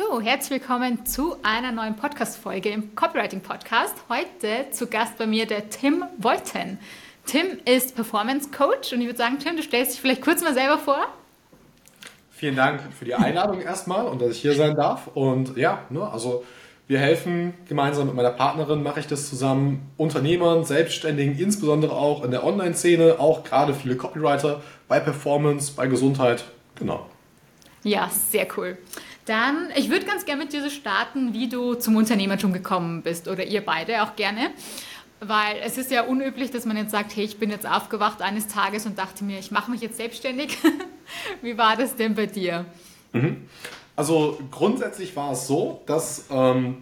So, herzlich willkommen zu einer neuen Podcast-Folge im Copywriting Podcast. Heute zu Gast bei mir der Tim Wolten. Tim ist Performance Coach und ich würde sagen, Tim, du stellst dich vielleicht kurz mal selber vor. Vielen Dank für die Einladung erstmal und dass ich hier sein darf. Und ja, ne, also wir helfen gemeinsam mit meiner Partnerin, mache ich das zusammen, Unternehmern, Selbstständigen, insbesondere auch in der Online-Szene, auch gerade viele Copywriter bei Performance, bei Gesundheit. Genau. Ja, sehr cool. Dann, ich würde ganz gerne mit dir so starten, wie du zum Unternehmertum gekommen bist oder ihr beide auch gerne. Weil es ist ja unüblich, dass man jetzt sagt, hey, ich bin jetzt aufgewacht eines Tages und dachte mir, ich mache mich jetzt selbstständig. wie war das denn bei dir? Mhm. Also grundsätzlich war es so, dass ähm,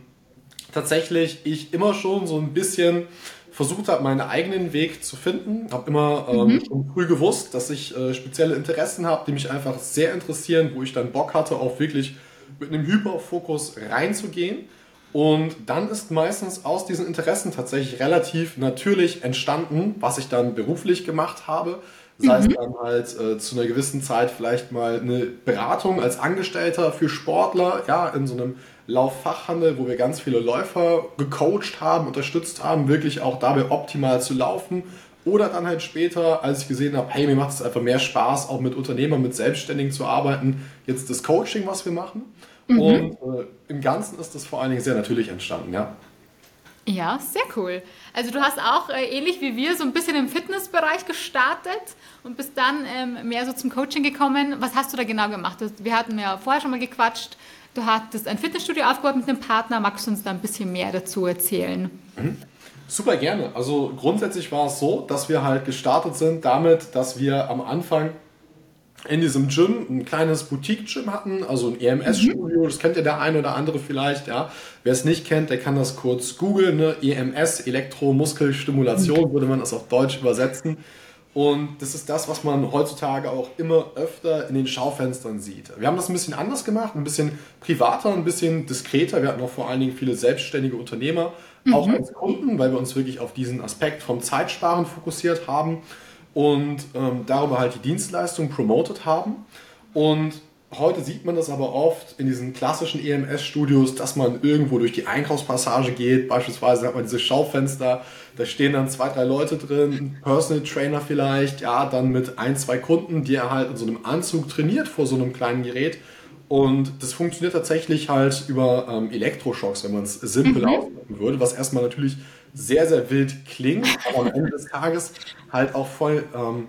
tatsächlich ich immer schon so ein bisschen versucht habe, meinen eigenen Weg zu finden. Habe immer ähm, mhm. schon früh gewusst, dass ich äh, spezielle Interessen habe, die mich einfach sehr interessieren, wo ich dann Bock hatte, auch wirklich mit einem Hyperfokus reinzugehen. Und dann ist meistens aus diesen Interessen tatsächlich relativ natürlich entstanden, was ich dann beruflich gemacht habe. Sei mhm. es dann halt äh, zu einer gewissen Zeit vielleicht mal eine Beratung als Angestellter für Sportler, ja, in so einem Lauffachhandel, wo wir ganz viele Läufer gecoacht haben, unterstützt haben, wirklich auch dabei optimal zu laufen. Oder dann halt später, als ich gesehen habe, hey, mir macht es einfach mehr Spaß, auch mit Unternehmern, mit Selbstständigen zu arbeiten, jetzt das Coaching, was wir machen. Mhm. Und äh, im Ganzen ist das vor allen Dingen sehr natürlich entstanden, ja. Ja, sehr cool. Also du hast auch äh, ähnlich wie wir so ein bisschen im Fitnessbereich gestartet und bist dann ähm, mehr so zum Coaching gekommen. Was hast du da genau gemacht? Wir hatten ja vorher schon mal gequatscht. Du hattest ein Fitnessstudio aufgebaut mit einem Partner. Magst du uns da ein bisschen mehr dazu erzählen? Mhm. Super gerne. Also grundsätzlich war es so, dass wir halt gestartet sind damit, dass wir am Anfang in diesem Gym ein kleines Boutique-Gym hatten, also ein EMS-Studio, mhm. das kennt ja der eine oder andere vielleicht, ja. Wer es nicht kennt, der kann das kurz googeln, ne? EMS, Elektromuskelstimulation, mhm. würde man das auf Deutsch übersetzen. Und das ist das, was man heutzutage auch immer öfter in den Schaufenstern sieht. Wir haben das ein bisschen anders gemacht, ein bisschen privater, ein bisschen diskreter. Wir hatten auch vor allen Dingen viele selbstständige Unternehmer, mhm. auch als Kunden, weil wir uns wirklich auf diesen Aspekt vom Zeitsparen fokussiert haben und ähm, darüber halt die Dienstleistung promotet haben. Und heute sieht man das aber oft in diesen klassischen EMS-Studios, dass man irgendwo durch die Einkaufspassage geht. Beispielsweise hat man diese Schaufenster, da stehen dann zwei, drei Leute drin, Personal Trainer vielleicht, ja, dann mit ein, zwei Kunden, die er halt in so einem Anzug trainiert vor so einem kleinen Gerät. Und das funktioniert tatsächlich halt über ähm, Elektroschocks, wenn man es simpel mhm. ausdrücken würde, was erstmal natürlich sehr, sehr wild klingt, aber am Ende des Tages halt auch voll ähm,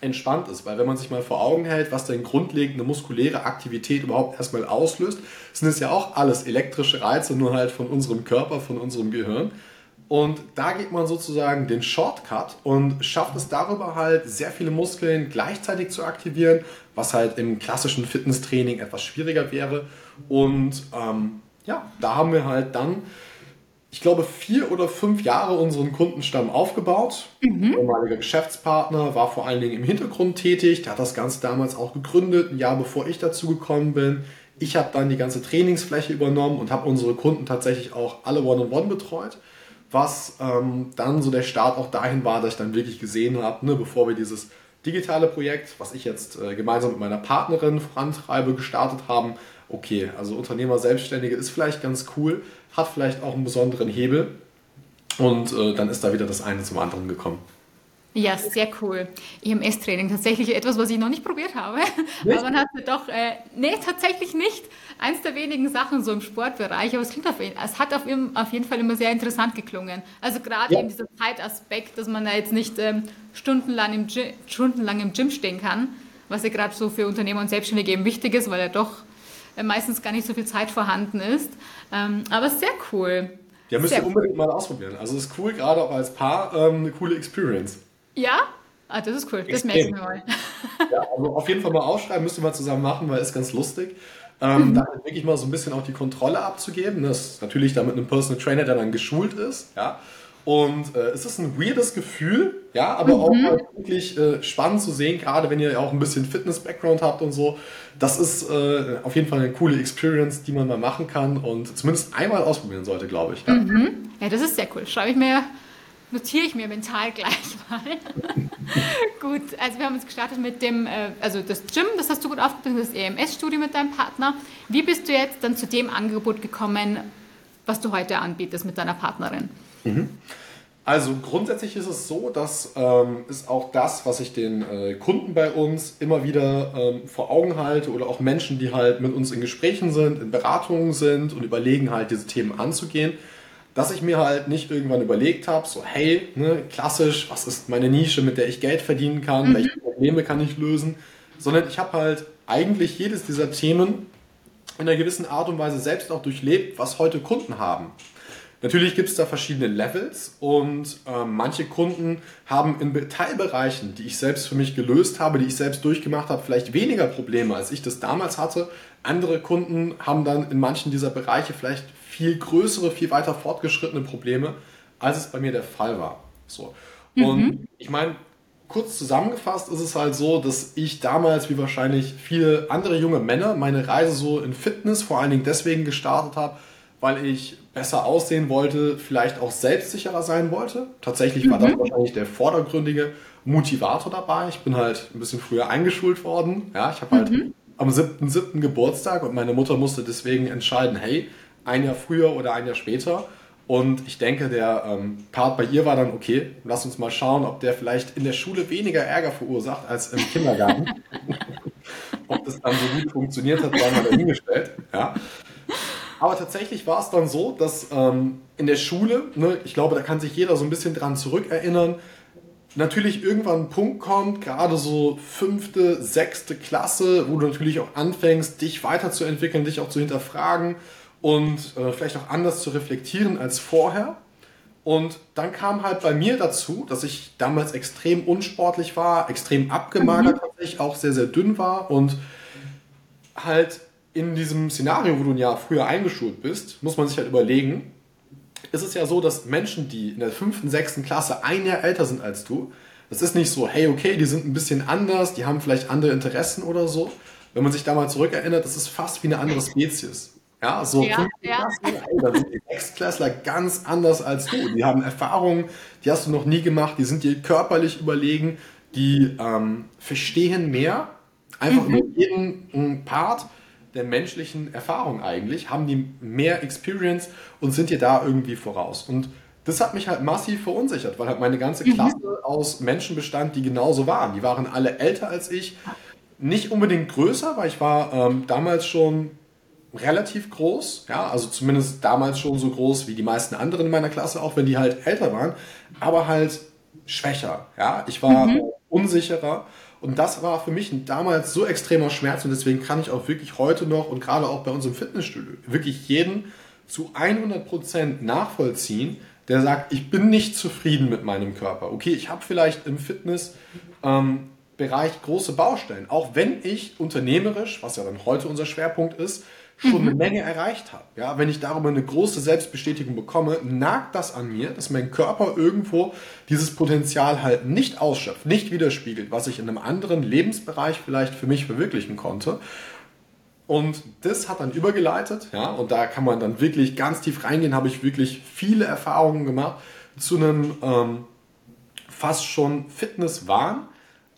entspannt ist. Weil wenn man sich mal vor Augen hält, was denn grundlegende muskuläre Aktivität überhaupt erstmal auslöst, sind es ja auch alles elektrische Reize, nur halt von unserem Körper, von unserem Gehirn. Und da geht man sozusagen den Shortcut und schafft es darüber halt, sehr viele Muskeln gleichzeitig zu aktivieren, was halt im klassischen Fitnesstraining etwas schwieriger wäre. Und ähm, ja, da haben wir halt dann ich glaube, vier oder fünf Jahre unseren Kundenstamm aufgebaut. Mhm. Ehemaliger Geschäftspartner war vor allen Dingen im Hintergrund tätig. Der hat das Ganze damals auch gegründet, ein Jahr bevor ich dazu gekommen bin. Ich habe dann die ganze Trainingsfläche übernommen und habe unsere Kunden tatsächlich auch alle One-on-One betreut. Was ähm, dann so der Start auch dahin war, dass ich dann wirklich gesehen habe, ne, bevor wir dieses digitale Projekt, was ich jetzt äh, gemeinsam mit meiner Partnerin vorantreibe, gestartet haben, okay, also Unternehmer, Selbstständige ist vielleicht ganz cool, hat vielleicht auch einen besonderen Hebel und äh, dann ist da wieder das eine zum anderen gekommen. Ja, sehr cool. EMS-Training, tatsächlich etwas, was ich noch nicht probiert habe. Nicht? Aber man hat doch, äh, nee, tatsächlich nicht. Eins der wenigen Sachen so im Sportbereich, aber es klingt auf, es hat auf, auf jeden Fall immer sehr interessant geklungen. Also gerade ja. eben dieser Zeitaspekt, dass man da jetzt nicht ähm, stundenlang, im Gym, stundenlang im Gym stehen kann, was ja gerade so für Unternehmer und Selbstständige eben wichtig ist, weil ja doch meistens gar nicht so viel Zeit vorhanden ist. Ähm, aber sehr cool. Ja, müsst ihr unbedingt cool. mal ausprobieren. Also es ist cool, gerade auch als Paar, ähm, eine coole Experience. Ja? Ah, das ist cool. Das merke ich mir mal. ja, also auf jeden Fall mal aufschreiben, müsst ihr mal zusammen machen, weil es ganz lustig. Ähm, mhm. Da wirklich mal so ein bisschen auch die Kontrolle abzugeben. Das ist natürlich da mit einem Personal Trainer, der dann geschult ist. Ja. Und äh, es ist ein weirdes Gefühl, ja, aber mhm. auch mal wirklich äh, spannend zu sehen, gerade wenn ihr ja auch ein bisschen Fitness-Background habt und so. Das ist äh, auf jeden Fall eine coole Experience, die man mal machen kann und zumindest einmal ausprobieren sollte, glaube ich. Ja. Mhm. ja, das ist sehr cool. Schreibe ich mir notiere ich mir mental gleich mal. gut, also wir haben uns gestartet mit dem, äh, also das Gym, das hast du gut aufgebaut, das EMS-Studio mit deinem Partner. Wie bist du jetzt dann zu dem Angebot gekommen, was du heute anbietest mit deiner Partnerin? Mhm. Also grundsätzlich ist es so, dass ähm, ist auch das, was ich den äh, Kunden bei uns immer wieder ähm, vor Augen halte oder auch Menschen, die halt mit uns in Gesprächen sind, in Beratungen sind und überlegen halt diese Themen anzugehen, dass ich mir halt nicht irgendwann überlegt habe, so hey, ne, klassisch, was ist meine Nische, mit der ich Geld verdienen kann, mhm. welche Probleme kann ich lösen, sondern ich habe halt eigentlich jedes dieser Themen in einer gewissen Art und Weise selbst auch durchlebt, was heute Kunden haben. Natürlich gibt es da verschiedene Levels und äh, manche Kunden haben in Teilbereichen, die ich selbst für mich gelöst habe, die ich selbst durchgemacht habe, vielleicht weniger Probleme, als ich das damals hatte. Andere Kunden haben dann in manchen dieser Bereiche vielleicht viel größere, viel weiter fortgeschrittene Probleme, als es bei mir der Fall war. So. Und mhm. ich meine, kurz zusammengefasst ist es halt so, dass ich damals, wie wahrscheinlich viele andere junge Männer, meine Reise so in Fitness vor allen Dingen deswegen gestartet habe, weil ich besser aussehen wollte, vielleicht auch selbstsicherer sein wollte. Tatsächlich war mhm. das wahrscheinlich der vordergründige Motivator dabei. Ich bin halt ein bisschen früher eingeschult worden. Ja, ich habe halt mhm. am 7.7. Geburtstag und meine Mutter musste deswegen entscheiden, hey, ein Jahr früher oder ein Jahr später. Und ich denke, der ähm, Part bei ihr war dann, okay, lass uns mal schauen, ob der vielleicht in der Schule weniger Ärger verursacht als im Kindergarten. ob das dann so gut funktioniert hat, war mal dahingestellt. Ja. Aber tatsächlich war es dann so, dass ähm, in der Schule, ne, ich glaube, da kann sich jeder so ein bisschen dran zurückerinnern, natürlich irgendwann ein Punkt kommt, gerade so fünfte, sechste Klasse, wo du natürlich auch anfängst, dich weiterzuentwickeln, dich auch zu hinterfragen und äh, vielleicht auch anders zu reflektieren als vorher. Und dann kam halt bei mir dazu, dass ich damals extrem unsportlich war, extrem abgemagert, mhm. tatsächlich auch sehr, sehr dünn war und halt in diesem Szenario, wo du ein Jahr früher eingeschult bist, muss man sich halt überlegen, ist es ja so, dass Menschen, die in der fünften, sechsten Klasse ein Jahr älter sind als du, das ist nicht so, hey, okay, die sind ein bisschen anders, die haben vielleicht andere Interessen oder so. Wenn man sich da mal zurückerinnert, das ist fast wie eine andere Spezies. Ja, so ja, ja. da sind die Ex-Klassler ganz anders als du. Die haben Erfahrungen, die hast du noch nie gemacht, die sind dir körperlich überlegen, die ähm, verstehen mehr, einfach mhm. über jeden Part der menschlichen Erfahrung eigentlich, haben die mehr Experience und sind dir da irgendwie voraus. Und das hat mich halt massiv verunsichert, weil halt meine ganze mhm. Klasse mhm. aus Menschen bestand, die genauso waren. Die waren alle älter als ich, nicht unbedingt größer, weil ich war ähm, damals schon relativ groß, ja, also zumindest damals schon so groß wie die meisten anderen in meiner Klasse, auch wenn die halt älter waren, aber halt schwächer, ja. Ich war mhm. unsicherer und das war für mich damals so extremer Schmerz und deswegen kann ich auch wirklich heute noch und gerade auch bei uns im Fitnessstudio wirklich jeden zu 100% nachvollziehen, der sagt, ich bin nicht zufrieden mit meinem Körper. Okay, ich habe vielleicht im Fitness ähm, große Baustellen. Auch wenn ich unternehmerisch, was ja dann heute unser Schwerpunkt ist, schon mhm. eine Menge erreicht habe. Ja, wenn ich darüber eine große Selbstbestätigung bekomme, nagt das an mir, dass mein Körper irgendwo dieses Potenzial halt nicht ausschöpft, nicht widerspiegelt, was ich in einem anderen Lebensbereich vielleicht für mich verwirklichen konnte. Und das hat dann übergeleitet, ja, und da kann man dann wirklich ganz tief reingehen, habe ich wirklich viele Erfahrungen gemacht zu einem ähm, fast schon Fitnesswahn,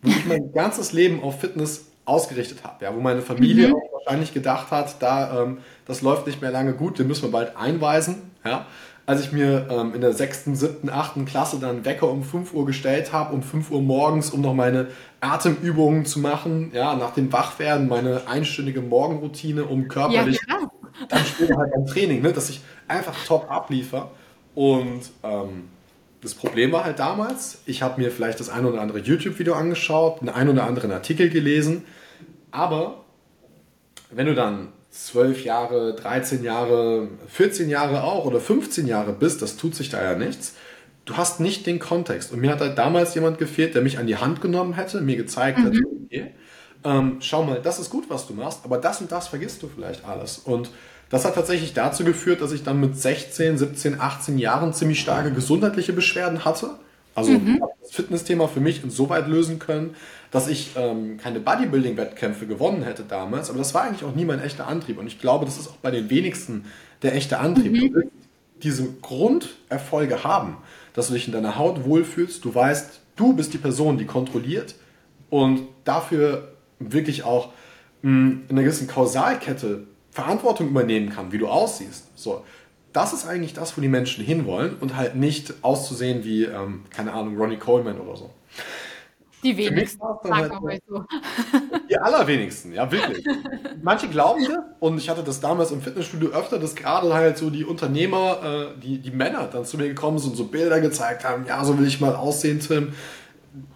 wo ich mein ganzes Leben auf Fitness ausgerichtet habe, ja, wo meine Familie mhm. auch wahrscheinlich gedacht hat, da ähm, das läuft nicht mehr lange gut, den müssen wir bald einweisen. Ja. Als ich mir ähm, in der sechsten, siebten, achten Klasse dann Wecker um 5 Uhr gestellt habe, um 5 Uhr morgens, um noch meine Atemübungen zu machen, ja, nach dem Wachwerden, meine einstündige Morgenroutine, um körperlich ja, dann später halt beim Training, ne, dass ich einfach top abliefer. Und ähm, das Problem war halt damals, ich habe mir vielleicht das ein oder andere YouTube-Video angeschaut, einen ein oder anderen Artikel gelesen, aber wenn du dann 12 Jahre, 13 Jahre, 14 Jahre auch oder 15 Jahre bist, das tut sich da ja nichts. Du hast nicht den Kontext. Und mir hat halt damals jemand gefehlt, der mich an die Hand genommen hätte, mir gezeigt mhm. hätte, okay, ähm, schau mal, das ist gut, was du machst, aber das und das vergisst du vielleicht alles. Und das hat tatsächlich dazu geführt, dass ich dann mit 16, 17, 18 Jahren ziemlich starke gesundheitliche Beschwerden hatte. Also mhm. das Fitnessthema für mich insoweit lösen können, dass ich ähm, keine Bodybuilding-Wettkämpfe gewonnen hätte damals, aber das war eigentlich auch nie mein echter Antrieb. Und ich glaube, das ist auch bei den wenigsten der echte Antrieb. Mhm. diese Grunderfolge haben, dass du dich in deiner Haut wohlfühlst. Du weißt, du bist die Person, die kontrolliert und dafür wirklich auch mh, hm, in einer gewissen Kausalkette Verantwortung übernehmen kann, wie du aussiehst. So, das ist eigentlich das, wo die Menschen hinwollen und halt nicht auszusehen wie, ähm, keine Ahnung, Ronnie Coleman oder so. Die wenigsten, halt so. Die allerwenigsten, ja, wirklich. Manche glauben das, und ich hatte das damals im Fitnessstudio öfter, dass gerade halt so die Unternehmer, äh, die, die Männer dann zu mir gekommen sind und so Bilder gezeigt haben, ja, so will ich mal aussehen, Tim.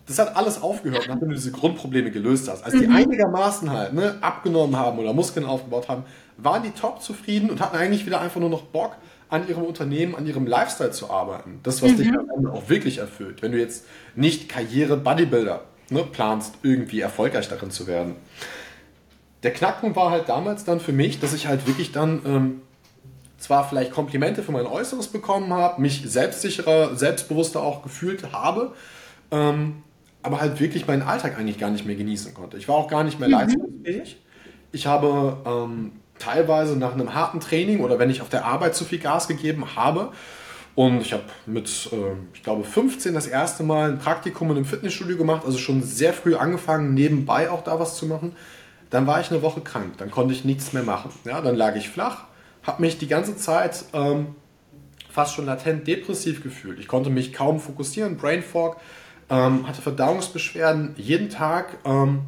Das hat alles aufgehört, nachdem du diese Grundprobleme gelöst hast. Als die mhm. einigermaßen halt ne, abgenommen haben oder Muskeln aufgebaut haben, waren die top zufrieden und hatten eigentlich wieder einfach nur noch Bock, an ihrem Unternehmen, an ihrem Lifestyle zu arbeiten. Das, was mhm. dich am Ende auch wirklich erfüllt. Wenn du jetzt nicht Karriere-Bodybuilder ne, planst, irgendwie erfolgreich darin zu werden. Der Knackpunkt war halt damals dann für mich, dass ich halt wirklich dann ähm, zwar vielleicht Komplimente für mein Äußeres bekommen habe, mich selbstsicherer, selbstbewusster auch gefühlt habe, ähm, aber halt wirklich meinen Alltag eigentlich gar nicht mehr genießen konnte. Ich war auch gar nicht mehr mhm. leistungsfähig. Ich habe ähm, teilweise nach einem harten Training oder wenn ich auf der Arbeit zu viel Gas gegeben habe, und ich habe mit, äh, ich glaube, 15 das erste Mal ein Praktikum in einem Fitnessstudio gemacht, also schon sehr früh angefangen, nebenbei auch da was zu machen. Dann war ich eine Woche krank, dann konnte ich nichts mehr machen. Ja, dann lag ich flach, habe mich die ganze Zeit ähm, fast schon latent depressiv gefühlt. Ich konnte mich kaum fokussieren, Brain Fog, ähm, hatte Verdauungsbeschwerden jeden Tag ähm,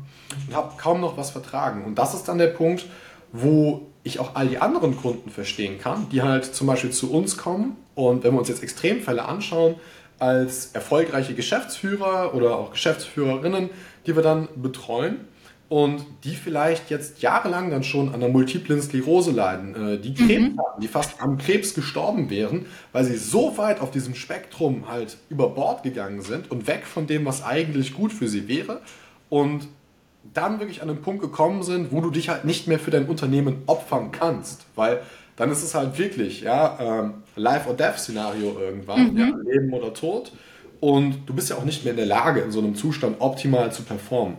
und habe kaum noch was vertragen. Und das ist dann der Punkt, wo ich auch all die anderen Kunden verstehen kann, die halt zum Beispiel zu uns kommen und wenn wir uns jetzt Extremfälle anschauen, als erfolgreiche Geschäftsführer oder auch Geschäftsführerinnen, die wir dann betreuen und die vielleicht jetzt jahrelang dann schon an der multiplen Sklerose leiden, äh, die Krebs mhm. haben, die fast am Krebs gestorben wären, weil sie so weit auf diesem Spektrum halt über Bord gegangen sind und weg von dem, was eigentlich gut für sie wäre und dann wirklich an den Punkt gekommen sind, wo du dich halt nicht mehr für dein Unternehmen opfern kannst, weil dann ist es halt wirklich, ja, ähm, Life or Death Szenario irgendwann, mhm. ja, Leben oder Tod. Und du bist ja auch nicht mehr in der Lage, in so einem Zustand optimal zu performen.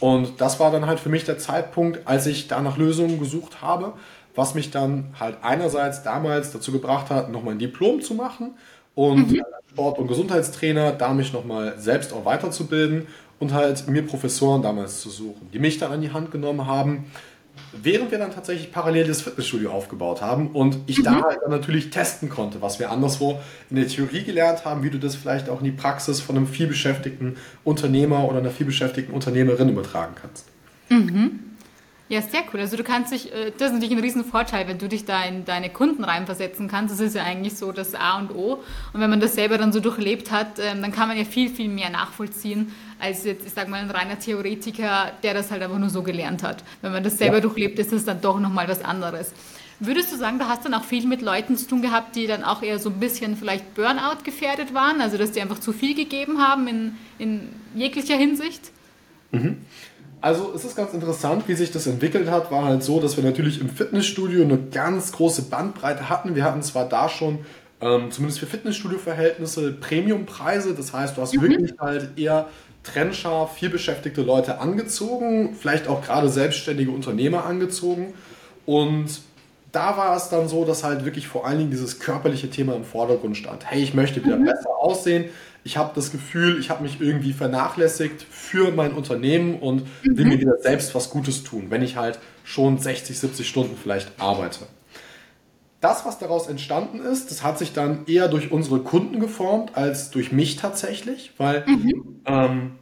Und das war dann halt für mich der Zeitpunkt, als ich da nach Lösungen gesucht habe, was mich dann halt einerseits damals dazu gebracht hat, nochmal ein Diplom zu machen und mhm. Sport- und Gesundheitstrainer, da mich nochmal selbst auch weiterzubilden und halt mir Professoren damals zu suchen, die mich dann an die Hand genommen haben, während wir dann tatsächlich parallel das Fitnessstudio aufgebaut haben und ich mhm. da halt dann natürlich testen konnte, was wir anderswo in der Theorie gelernt haben, wie du das vielleicht auch in die Praxis von einem vielbeschäftigten Unternehmer oder einer vielbeschäftigten Unternehmerin übertragen kannst. Mhm. Ja, sehr cool. Also du kannst dich, äh, das ist natürlich ein riesen Vorteil, wenn du dich da in deine Kunden reinversetzen kannst. Das ist ja eigentlich so das A und O. Und wenn man das selber dann so durchlebt hat, ähm, dann kann man ja viel, viel mehr nachvollziehen, als jetzt, ich sag mal, ein reiner Theoretiker, der das halt einfach nur so gelernt hat. Wenn man das selber ja. durchlebt, ist das dann doch nochmal was anderes. Würdest du sagen, du hast dann auch viel mit Leuten zu tun gehabt, die dann auch eher so ein bisschen vielleicht Burnout gefährdet waren, also dass die einfach zu viel gegeben haben in, in jeglicher Hinsicht? Mhm. Also es ist ganz interessant, wie sich das entwickelt hat. War halt so, dass wir natürlich im Fitnessstudio eine ganz große Bandbreite hatten. Wir hatten zwar da schon, ähm, zumindest für Fitnessstudio-Verhältnisse, Premiumpreise. Das heißt, du hast mhm. wirklich halt eher trennscharf, vielbeschäftigte Leute angezogen, vielleicht auch gerade selbstständige Unternehmer angezogen. Und da war es dann so, dass halt wirklich vor allen Dingen dieses körperliche Thema im Vordergrund stand. Hey, ich möchte wieder mhm. besser aussehen, ich habe das Gefühl, ich habe mich irgendwie vernachlässigt für mein Unternehmen und will mhm. mir wieder selbst was Gutes tun, wenn ich halt schon 60, 70 Stunden vielleicht arbeite. Das, was daraus entstanden ist, das hat sich dann eher durch unsere Kunden geformt als durch mich tatsächlich, weil mhm. ähm,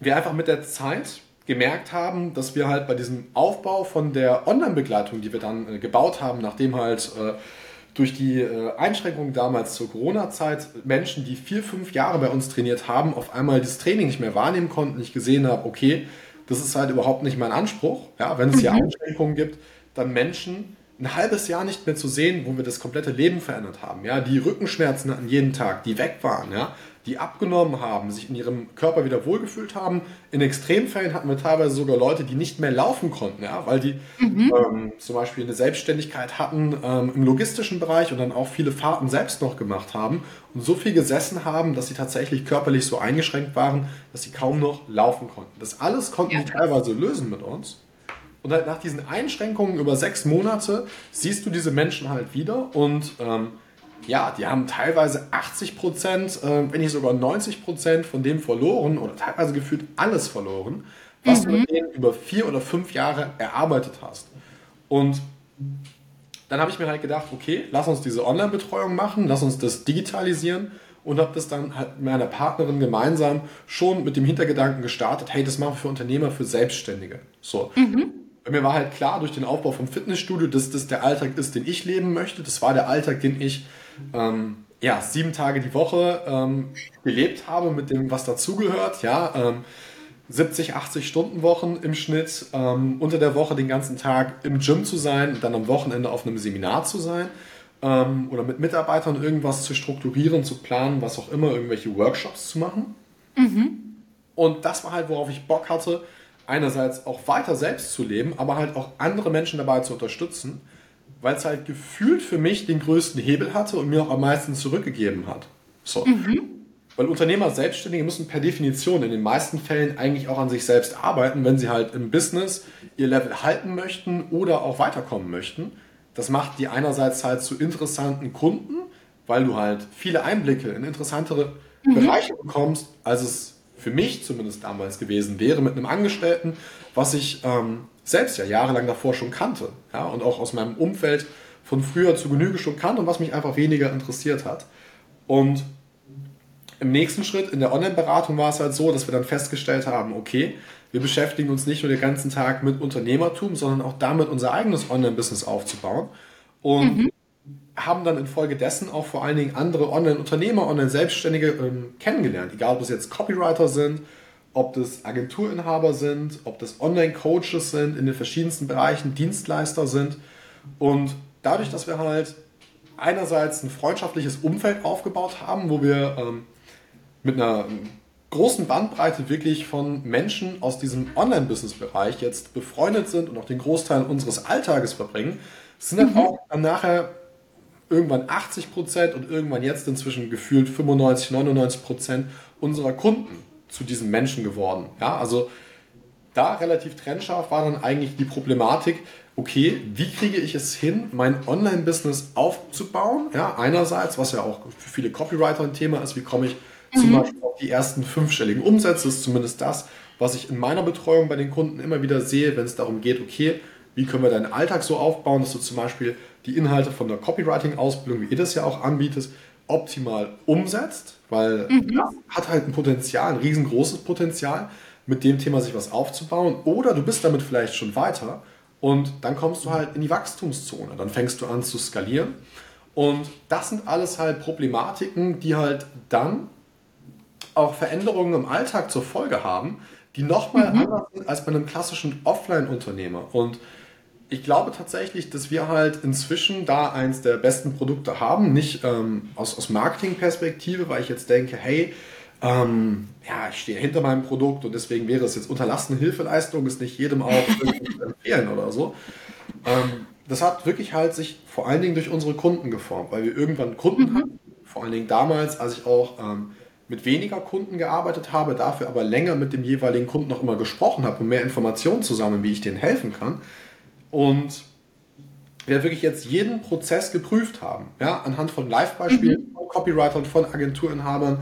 wir einfach mit der Zeit gemerkt haben, dass wir halt bei diesem Aufbau von der Online-Begleitung, die wir dann äh, gebaut haben, nachdem halt äh, durch die äh, Einschränkungen damals zur Corona-Zeit Menschen, die vier, fünf Jahre bei uns trainiert haben, auf einmal das Training nicht mehr wahrnehmen konnten. Ich gesehen habe, okay, das ist halt überhaupt nicht mein Anspruch. Ja, wenn es hier mhm. Einschränkungen gibt, dann Menschen ein halbes Jahr nicht mehr zu sehen, wo wir das komplette Leben verändert haben. Ja, die Rückenschmerzen an jeden Tag, die weg waren. Ja, die abgenommen haben, sich in ihrem Körper wieder wohlgefühlt haben. In Extremfällen hatten wir teilweise sogar Leute, die nicht mehr laufen konnten, ja, weil die mhm. ähm, zum Beispiel eine Selbstständigkeit hatten ähm, im logistischen Bereich und dann auch viele Fahrten selbst noch gemacht haben und so viel gesessen haben, dass sie tatsächlich körperlich so eingeschränkt waren, dass sie kaum noch laufen konnten. Das alles konnten ja. die teilweise lösen mit uns. Und halt nach diesen Einschränkungen über sechs Monate siehst du diese Menschen halt wieder und ähm, ja, die haben teilweise 80 Prozent, äh, wenn nicht sogar 90 Prozent von dem verloren oder teilweise gefühlt alles verloren, was mhm. du mit denen über vier oder fünf Jahre erarbeitet hast. Und dann habe ich mir halt gedacht, okay, lass uns diese Online-Betreuung machen, lass uns das digitalisieren und habe das dann halt mit meiner Partnerin gemeinsam schon mit dem Hintergedanken gestartet, hey, das machen wir für Unternehmer, für Selbstständige. So. Mhm. Bei mir war halt klar durch den Aufbau vom Fitnessstudio, dass das der Alltag ist, den ich leben möchte. Das war der Alltag, den ich ähm, ja, sieben Tage die Woche ähm, gelebt habe mit dem, was dazugehört. Ja, ähm, 70, 80 Stunden Wochen im Schnitt, ähm, unter der Woche den ganzen Tag im Gym zu sein, dann am Wochenende auf einem Seminar zu sein ähm, oder mit Mitarbeitern irgendwas zu strukturieren, zu planen, was auch immer, irgendwelche Workshops zu machen. Mhm. Und das war halt, worauf ich Bock hatte, einerseits auch weiter selbst zu leben, aber halt auch andere Menschen dabei zu unterstützen, weil es halt gefühlt für mich den größten Hebel hatte und mir auch am meisten zurückgegeben hat. So. Mhm. Weil Unternehmer, Selbstständige müssen per Definition in den meisten Fällen eigentlich auch an sich selbst arbeiten, wenn sie halt im Business ihr Level halten möchten oder auch weiterkommen möchten. Das macht die einerseits halt zu interessanten Kunden, weil du halt viele Einblicke in interessantere mhm. Bereiche bekommst, als es für mich zumindest damals gewesen wäre mit einem Angestellten, was ich ähm, selbst ja jahrelang davor schon kannte ja, und auch aus meinem Umfeld von früher zu Genüge schon kannte und was mich einfach weniger interessiert hat. Und im nächsten Schritt in der Online-Beratung war es halt so, dass wir dann festgestellt haben, okay, wir beschäftigen uns nicht nur den ganzen Tag mit Unternehmertum, sondern auch damit, unser eigenes Online-Business aufzubauen. Und mhm. Haben dann infolgedessen auch vor allen Dingen andere Online-Unternehmer, Online-Selbstständige ähm, kennengelernt. Egal, ob es jetzt Copywriter sind, ob das Agenturinhaber sind, ob das Online-Coaches sind, in den verschiedensten Bereichen Dienstleister sind. Und dadurch, dass wir halt einerseits ein freundschaftliches Umfeld aufgebaut haben, wo wir ähm, mit einer großen Bandbreite wirklich von Menschen aus diesem Online-Business-Bereich jetzt befreundet sind und auch den Großteil unseres Alltages verbringen, sind dann mhm. auch dann nachher irgendwann 80 Prozent und irgendwann jetzt inzwischen gefühlt 95, 99 Prozent unserer Kunden zu diesen Menschen geworden. Ja, also da relativ trennscharf war dann eigentlich die Problematik, okay, wie kriege ich es hin, mein Online-Business aufzubauen? Ja, einerseits, was ja auch für viele Copywriter ein Thema ist, wie komme ich mhm. zum Beispiel auf die ersten fünfstelligen Umsätze, das ist zumindest das, was ich in meiner Betreuung bei den Kunden immer wieder sehe, wenn es darum geht, okay, wie können wir deinen Alltag so aufbauen, dass du zum Beispiel die Inhalte von der Copywriting-Ausbildung, wie ihr das ja auch anbietet, optimal umsetzt, weil mhm. das hat halt ein Potenzial, ein riesengroßes Potenzial, mit dem Thema sich was aufzubauen. Oder du bist damit vielleicht schon weiter und dann kommst du halt in die Wachstumszone. Dann fängst du an zu skalieren. Und das sind alles halt Problematiken, die halt dann auch Veränderungen im Alltag zur Folge haben, die nochmal mhm. anders sind als bei einem klassischen Offline-Unternehmer. Und ich glaube tatsächlich, dass wir halt inzwischen da eins der besten Produkte haben. Nicht ähm, aus, aus Marketing-Perspektive, weil ich jetzt denke, hey, ähm, ja, ich stehe hinter meinem Produkt und deswegen wäre es jetzt unterlassene Hilfeleistung, ist nicht jedem auch zu empfehlen oder so. Ähm, das hat wirklich halt sich vor allen Dingen durch unsere Kunden geformt, weil wir irgendwann Kunden mhm. hatten, vor allen Dingen damals, als ich auch ähm, mit weniger Kunden gearbeitet habe, dafür aber länger mit dem jeweiligen Kunden noch immer gesprochen habe, um mehr Informationen zu sammeln, wie ich denen helfen kann und wir wirklich jetzt jeden Prozess geprüft haben, ja, anhand von Live-Beispielen mhm. von Copywritern, von Agenturinhabern,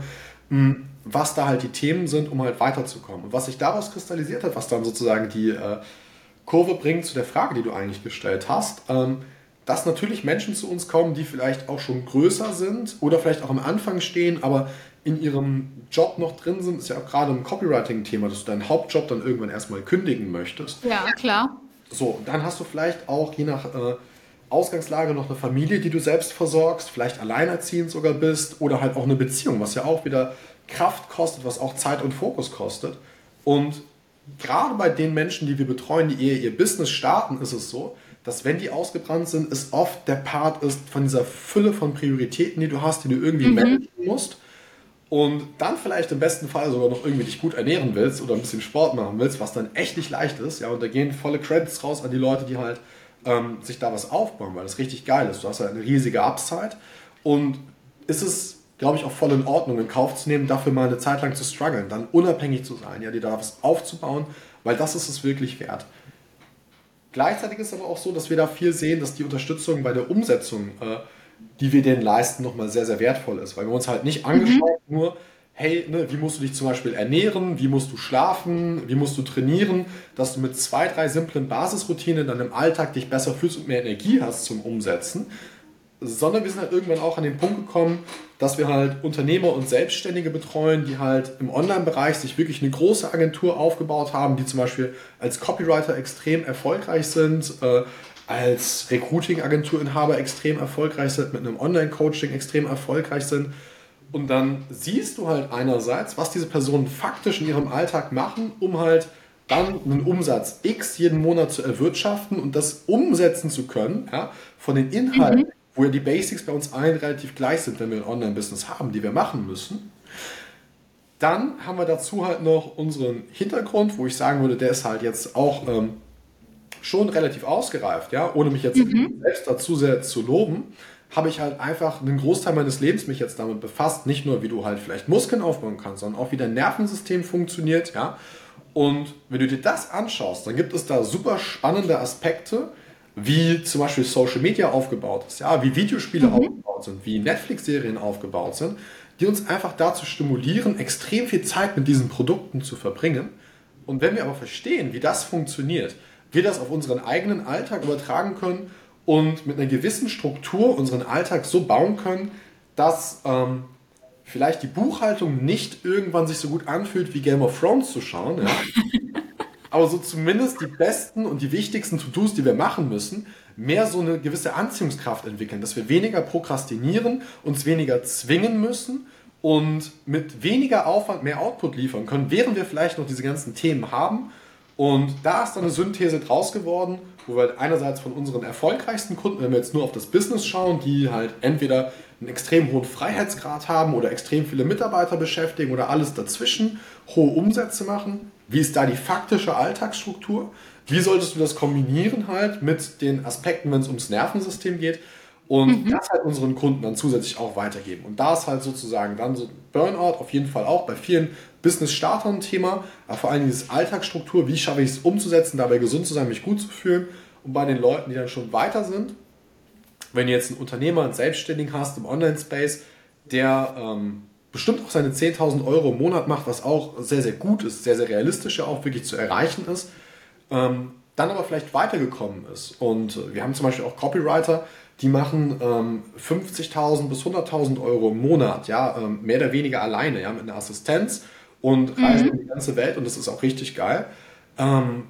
hm, was da halt die Themen sind, um halt weiterzukommen. Und was sich daraus kristallisiert hat, was dann sozusagen die äh, Kurve bringt zu der Frage, die du eigentlich gestellt hast, ähm, dass natürlich Menschen zu uns kommen, die vielleicht auch schon größer sind oder vielleicht auch am Anfang stehen, aber in ihrem Job noch drin sind, ist ja auch gerade im Copywriting-Thema, dass du deinen Hauptjob dann irgendwann erstmal kündigen möchtest. Ja, klar. So, dann hast du vielleicht auch je nach äh, Ausgangslage noch eine Familie, die du selbst versorgst, vielleicht alleinerziehend sogar bist oder halt auch eine Beziehung, was ja auch wieder Kraft kostet, was auch Zeit und Fokus kostet. Und gerade bei den Menschen, die wir betreuen, die eher ihr Business starten, ist es so, dass wenn die ausgebrannt sind, es oft der Part ist von dieser Fülle von Prioritäten, die du hast, die du irgendwie mhm. managen musst und dann vielleicht im besten Fall sogar noch irgendwie dich gut ernähren willst oder ein bisschen Sport machen willst, was dann echt nicht leicht ist, ja, und da gehen volle Credits raus an die Leute, die halt ähm, sich da was aufbauen, weil das richtig geil ist. Du hast ja eine riesige Upside und ist es, glaube ich, auch voll in Ordnung, in Kauf zu nehmen, dafür mal eine Zeit lang zu strugglen, dann unabhängig zu sein, ja, dir da was aufzubauen, weil das ist es wirklich wert. Gleichzeitig ist es aber auch so, dass wir da viel sehen, dass die Unterstützung bei der Umsetzung äh, die wir denen leisten, nochmal sehr, sehr wertvoll ist. Weil wir uns halt nicht angeschaut mhm. nur, hey, ne, wie musst du dich zum Beispiel ernähren, wie musst du schlafen, wie musst du trainieren, dass du mit zwei, drei simplen Basisroutinen dann im Alltag dich besser fühlst und mehr Energie hast zum Umsetzen, sondern wir sind halt irgendwann auch an den Punkt gekommen, dass wir halt Unternehmer und Selbstständige betreuen, die halt im Online-Bereich sich wirklich eine große Agentur aufgebaut haben, die zum Beispiel als Copywriter extrem erfolgreich sind, äh, als Recruiting-Agenturinhaber extrem erfolgreich sind, mit einem Online-Coaching extrem erfolgreich sind. Und dann siehst du halt einerseits, was diese Personen faktisch in ihrem Alltag machen, um halt dann einen Umsatz X jeden Monat zu erwirtschaften und das umsetzen zu können, ja, von den Inhalten, mhm. wo ja die Basics bei uns allen relativ gleich sind, wenn wir ein Online-Business haben, die wir machen müssen. Dann haben wir dazu halt noch unseren Hintergrund, wo ich sagen würde, der ist halt jetzt auch ähm, schon relativ ausgereift, ja, ohne mich jetzt mhm. selbst dazu sehr zu loben, habe ich halt einfach einen Großteil meines Lebens mich jetzt damit befasst, nicht nur wie du halt vielleicht Muskeln aufbauen kannst, sondern auch wie dein Nervensystem funktioniert, ja. Und wenn du dir das anschaust, dann gibt es da super spannende Aspekte, wie zum Beispiel Social Media aufgebaut ist, ja, wie Videospiele mhm. aufgebaut sind, wie Netflix-Serien aufgebaut sind, die uns einfach dazu stimulieren, extrem viel Zeit mit diesen Produkten zu verbringen. Und wenn wir aber verstehen, wie das funktioniert, wir das auf unseren eigenen Alltag übertragen können und mit einer gewissen Struktur unseren Alltag so bauen können, dass ähm, vielleicht die Buchhaltung nicht irgendwann sich so gut anfühlt, wie Game of Thrones zu schauen. Ja? Aber so zumindest die besten und die wichtigsten To-Dos, die wir machen müssen, mehr so eine gewisse Anziehungskraft entwickeln, dass wir weniger prokrastinieren, uns weniger zwingen müssen und mit weniger Aufwand mehr Output liefern können, während wir vielleicht noch diese ganzen Themen haben und da ist dann eine Synthese draus geworden, wo wir halt einerseits von unseren erfolgreichsten Kunden, wenn wir jetzt nur auf das Business schauen, die halt entweder einen extrem hohen Freiheitsgrad haben oder extrem viele Mitarbeiter beschäftigen oder alles dazwischen, hohe Umsätze machen. Wie ist da die faktische Alltagsstruktur? Wie solltest du das kombinieren halt mit den Aspekten, wenn es ums Nervensystem geht? Und mhm. das halt unseren Kunden dann zusätzlich auch weitergeben. Und da ist halt sozusagen dann so Burnout auf jeden Fall auch bei vielen Business-Startern ein Thema, aber vor allem diese Alltagsstruktur, wie schaffe ich es umzusetzen, dabei gesund zu sein, mich gut zu fühlen. Und bei den Leuten, die dann schon weiter sind, wenn du jetzt einen Unternehmer, einen Selbstständigen hast im Online-Space, der ähm, bestimmt auch seine 10.000 Euro im Monat macht, was auch sehr, sehr gut ist, sehr, sehr realistisch ja auch wirklich zu erreichen ist, ähm, dann aber vielleicht weitergekommen ist. Und äh, wir haben zum Beispiel auch Copywriter, die machen ähm, 50.000 bis 100.000 Euro im Monat, ja, ähm, mehr oder weniger alleine, ja, mit einer Assistenz und reisen mhm. um die ganze Welt und das ist auch richtig geil. Ähm,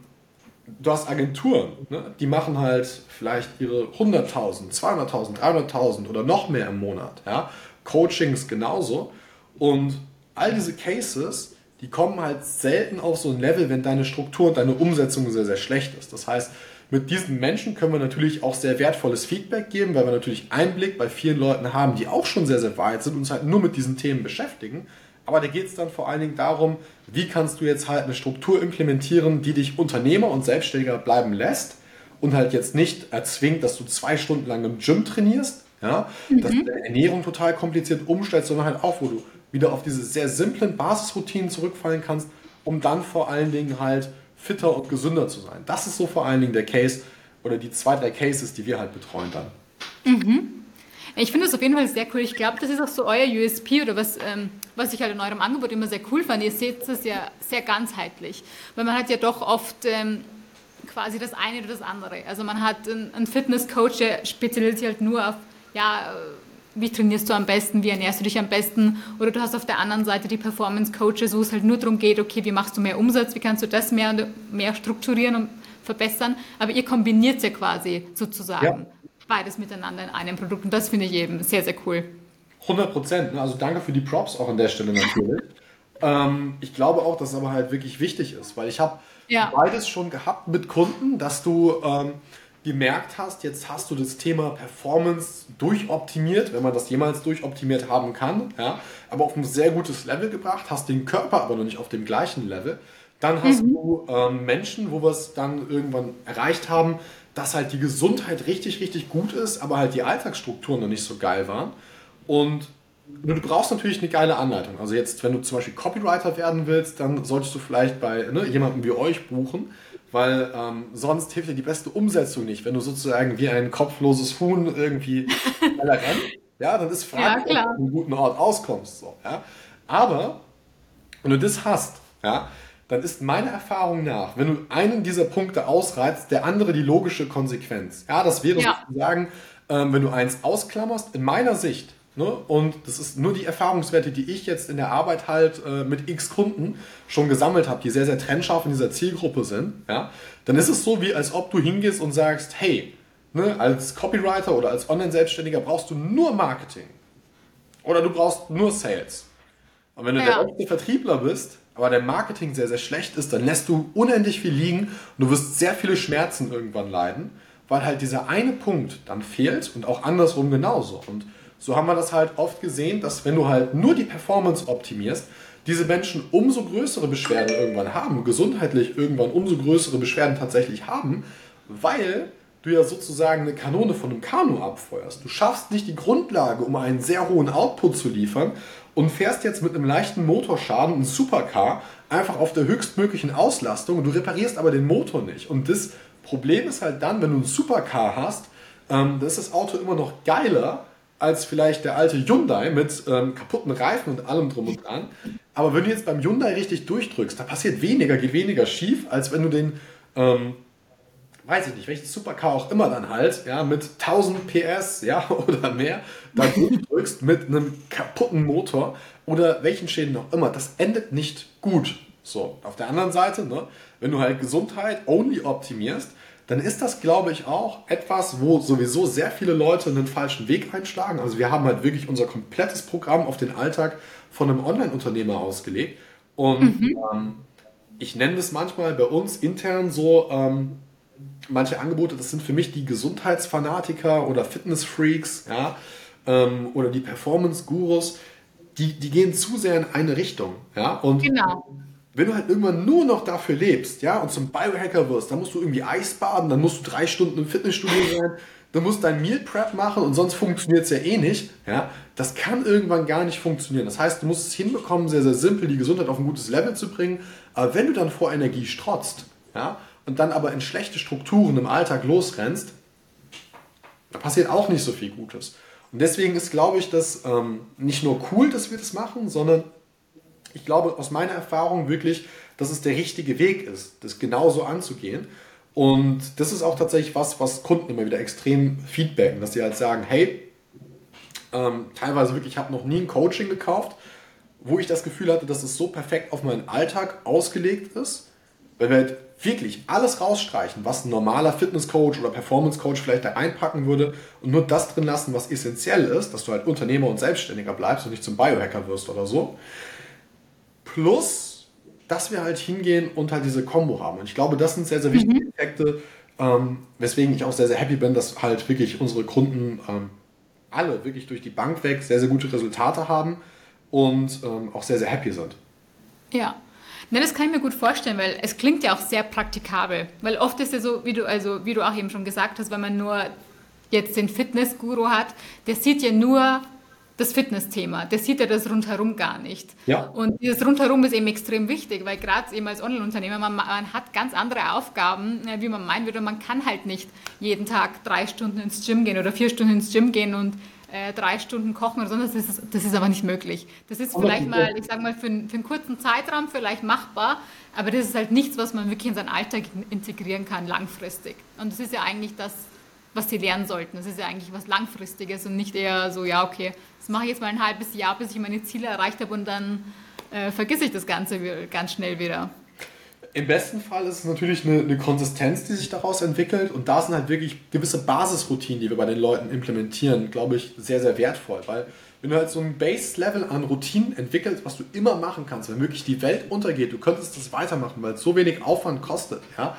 du hast Agenturen, ne? die machen halt vielleicht ihre 100.000, 200.000, 300.000 oder noch mehr im Monat. Ja? Coachings genauso. Und all diese Cases, die kommen halt selten auf so ein Level, wenn deine Struktur und deine Umsetzung sehr, sehr schlecht ist. Das heißt, mit diesen Menschen können wir natürlich auch sehr wertvolles Feedback geben, weil wir natürlich Einblick bei vielen Leuten haben, die auch schon sehr, sehr weit sind und uns halt nur mit diesen Themen beschäftigen. Aber da geht es dann vor allen Dingen darum, wie kannst du jetzt halt eine Struktur implementieren, die dich Unternehmer und Selbstständiger bleiben lässt und halt jetzt nicht erzwingt, dass du zwei Stunden lang im Gym trainierst, ja, mhm. dass du deine Ernährung total kompliziert umstellst, sondern halt auch, wo du wieder auf diese sehr simplen Basisroutinen zurückfallen kannst, um dann vor allen Dingen halt fitter und gesünder zu sein. Das ist so vor allen Dingen der Case oder die zwei, drei Cases, die wir halt betreuen dann. Mhm. Ich finde das auf jeden Fall sehr cool. Ich glaube, das ist auch so euer USP oder was, ähm, was ich halt in eurem Angebot immer sehr cool fand. Ihr seht das ja sehr ganzheitlich, weil man hat ja doch oft ähm, quasi das eine oder das andere. Also man hat einen, einen Fitnesscoach, der spezialisiert sich halt nur auf, ja, wie trainierst du am besten, wie ernährst du dich am besten oder du hast auf der anderen Seite die Performance Coaches, wo es halt nur darum geht, okay, wie machst du mehr Umsatz, wie kannst du das mehr, mehr strukturieren und verbessern, aber ihr kombiniert es ja quasi sozusagen. Ja beides miteinander in einem Produkt. Und das finde ich eben sehr, sehr cool. 100 Prozent. Ne? Also danke für die Props auch an der Stelle natürlich. ähm, ich glaube auch, dass es aber halt wirklich wichtig ist, weil ich habe ja. beides schon gehabt mit Kunden, dass du ähm, gemerkt hast, jetzt hast du das Thema Performance durchoptimiert, wenn man das jemals durchoptimiert haben kann, ja, aber auf ein sehr gutes Level gebracht, hast den Körper aber noch nicht auf dem gleichen Level. Dann hast mhm. du ähm, Menschen, wo wir es dann irgendwann erreicht haben, dass halt die Gesundheit richtig, richtig gut ist, aber halt die Alltagsstrukturen noch nicht so geil waren. Und du brauchst natürlich eine geile Anleitung. Also jetzt, wenn du zum Beispiel Copywriter werden willst, dann solltest du vielleicht bei ne, jemandem wie euch buchen, weil ähm, sonst hilft dir die beste Umsetzung nicht, wenn du sozusagen wie ein kopfloses Huhn irgendwie schneller rennen, ja, dann ist fraglich, ja, ob du einen guten Ort auskommst. So, ja. Aber wenn du das hast, ja, dann ist meiner Erfahrung nach, wenn du einen dieser Punkte ausreizt, der andere die logische Konsequenz. Ja, das wäre ja. sozusagen, ähm, wenn du eins ausklammerst, in meiner Sicht, ne, und das ist nur die Erfahrungswerte, die ich jetzt in der Arbeit halt äh, mit x Kunden schon gesammelt habe, die sehr, sehr trennscharf in dieser Zielgruppe sind, ja, dann ist es so, wie als ob du hingehst und sagst, hey, ne, als Copywriter oder als Online-Selbstständiger brauchst du nur Marketing. Oder du brauchst nur Sales. Und wenn du ja. der beste Vertriebler bist, aber dein Marketing sehr, sehr schlecht ist, dann lässt du unendlich viel liegen und du wirst sehr viele Schmerzen irgendwann leiden, weil halt dieser eine Punkt dann fehlt und auch andersrum genauso. Und so haben wir das halt oft gesehen, dass wenn du halt nur die Performance optimierst, diese Menschen umso größere Beschwerden irgendwann haben, gesundheitlich irgendwann umso größere Beschwerden tatsächlich haben, weil du ja sozusagen eine Kanone von einem Kanu abfeuerst. Du schaffst nicht die Grundlage, um einen sehr hohen Output zu liefern und fährst jetzt mit einem leichten Motorschaden, ein Supercar, einfach auf der höchstmöglichen Auslastung und du reparierst aber den Motor nicht. Und das Problem ist halt dann, wenn du ein Supercar hast, ähm, dann ist das Auto immer noch geiler als vielleicht der alte Hyundai mit ähm, kaputten Reifen und allem drum und dran. Aber wenn du jetzt beim Hyundai richtig durchdrückst, da passiert weniger, geht weniger schief, als wenn du den ähm, weiß ich nicht, welches Supercar auch immer dann halt, ja, mit 1000 PS, ja, oder mehr, da drückst mit einem kaputten Motor oder welchen Schäden auch immer, das endet nicht gut. So, auf der anderen Seite, ne, wenn du halt Gesundheit only optimierst, dann ist das, glaube ich, auch etwas, wo sowieso sehr viele Leute einen falschen Weg einschlagen. Also wir haben halt wirklich unser komplettes Programm auf den Alltag von einem Online-Unternehmer ausgelegt. Und mhm. ähm, ich nenne das manchmal bei uns intern so, ähm, manche Angebote, das sind für mich die Gesundheitsfanatiker oder Fitnessfreaks, ja, ähm, oder die Performance-Gurus, die, die gehen zu sehr in eine Richtung, ja, und genau. wenn du halt irgendwann nur noch dafür lebst, ja, und zum Biohacker wirst, dann musst du irgendwie Eis baden, dann musst du drei Stunden im Fitnessstudio sein, dann musst du dein Meal Prep machen und sonst funktioniert es ja eh nicht, ja, das kann irgendwann gar nicht funktionieren. Das heißt, du musst es hinbekommen, sehr, sehr simpel die Gesundheit auf ein gutes Level zu bringen, aber wenn du dann vor Energie strotzt, ja, und dann aber in schlechte Strukturen im Alltag losrennst, da passiert auch nicht so viel Gutes. Und deswegen ist, glaube ich, das ähm, nicht nur cool, dass wir das machen, sondern ich glaube aus meiner Erfahrung wirklich, dass es der richtige Weg ist, das genauso anzugehen. Und das ist auch tatsächlich was, was Kunden immer wieder extrem feedbacken, dass sie halt sagen, hey, ähm, teilweise wirklich, ich habe noch nie ein Coaching gekauft, wo ich das Gefühl hatte, dass es so perfekt auf meinen Alltag ausgelegt ist, weil wir halt wirklich alles rausstreichen, was ein normaler Fitnesscoach oder Performance-Coach vielleicht da einpacken würde und nur das drin lassen, was essentiell ist, dass du halt Unternehmer und Selbstständiger bleibst und nicht zum Biohacker wirst oder so. Plus, dass wir halt hingehen und halt diese Combo haben. Und ich glaube, das sind sehr, sehr wichtige mhm. Effekte, ähm, weswegen ich auch sehr, sehr happy bin, dass halt wirklich unsere Kunden ähm, alle wirklich durch die Bank weg sehr, sehr gute Resultate haben und ähm, auch sehr, sehr happy sind. Ja, Ne, das kann ich mir gut vorstellen, weil es klingt ja auch sehr praktikabel. Weil oft ist ja so, wie du, also, wie du auch eben schon gesagt hast, wenn man nur jetzt den Fitnessguru hat, der sieht ja nur das Fitnessthema. Der sieht ja das rundherum gar nicht. Ja. Und dieses rundherum ist eben extrem wichtig, weil gerade eben als Online-Unternehmer, man, man, hat ganz andere Aufgaben, äh, wie man meinen würde. Man kann halt nicht jeden Tag drei Stunden ins Gym gehen oder vier Stunden ins Gym gehen und äh, drei Stunden kochen oder sonst, das ist, das ist aber nicht möglich. Das ist vielleicht mal, ich sage mal, für, für einen kurzen Zeitraum vielleicht machbar, aber das ist halt nichts, was man wirklich in seinen Alltag integrieren kann, langfristig. Und das ist ja eigentlich das, was sie lernen sollten. Das ist ja eigentlich was Langfristiges und nicht eher so, ja, okay, das mache ich jetzt mal ein halbes Jahr, bis ich meine Ziele erreicht habe und dann äh, vergesse ich das Ganze ganz schnell wieder. Im besten Fall ist es natürlich eine, eine, Konsistenz, die sich daraus entwickelt. Und da sind halt wirklich gewisse Basisroutinen, die wir bei den Leuten implementieren, glaube ich, sehr, sehr wertvoll. Weil wenn du halt so ein Base-Level an Routinen entwickelst, was du immer machen kannst, wenn wirklich die Welt untergeht, du könntest das weitermachen, weil es so wenig Aufwand kostet, ja,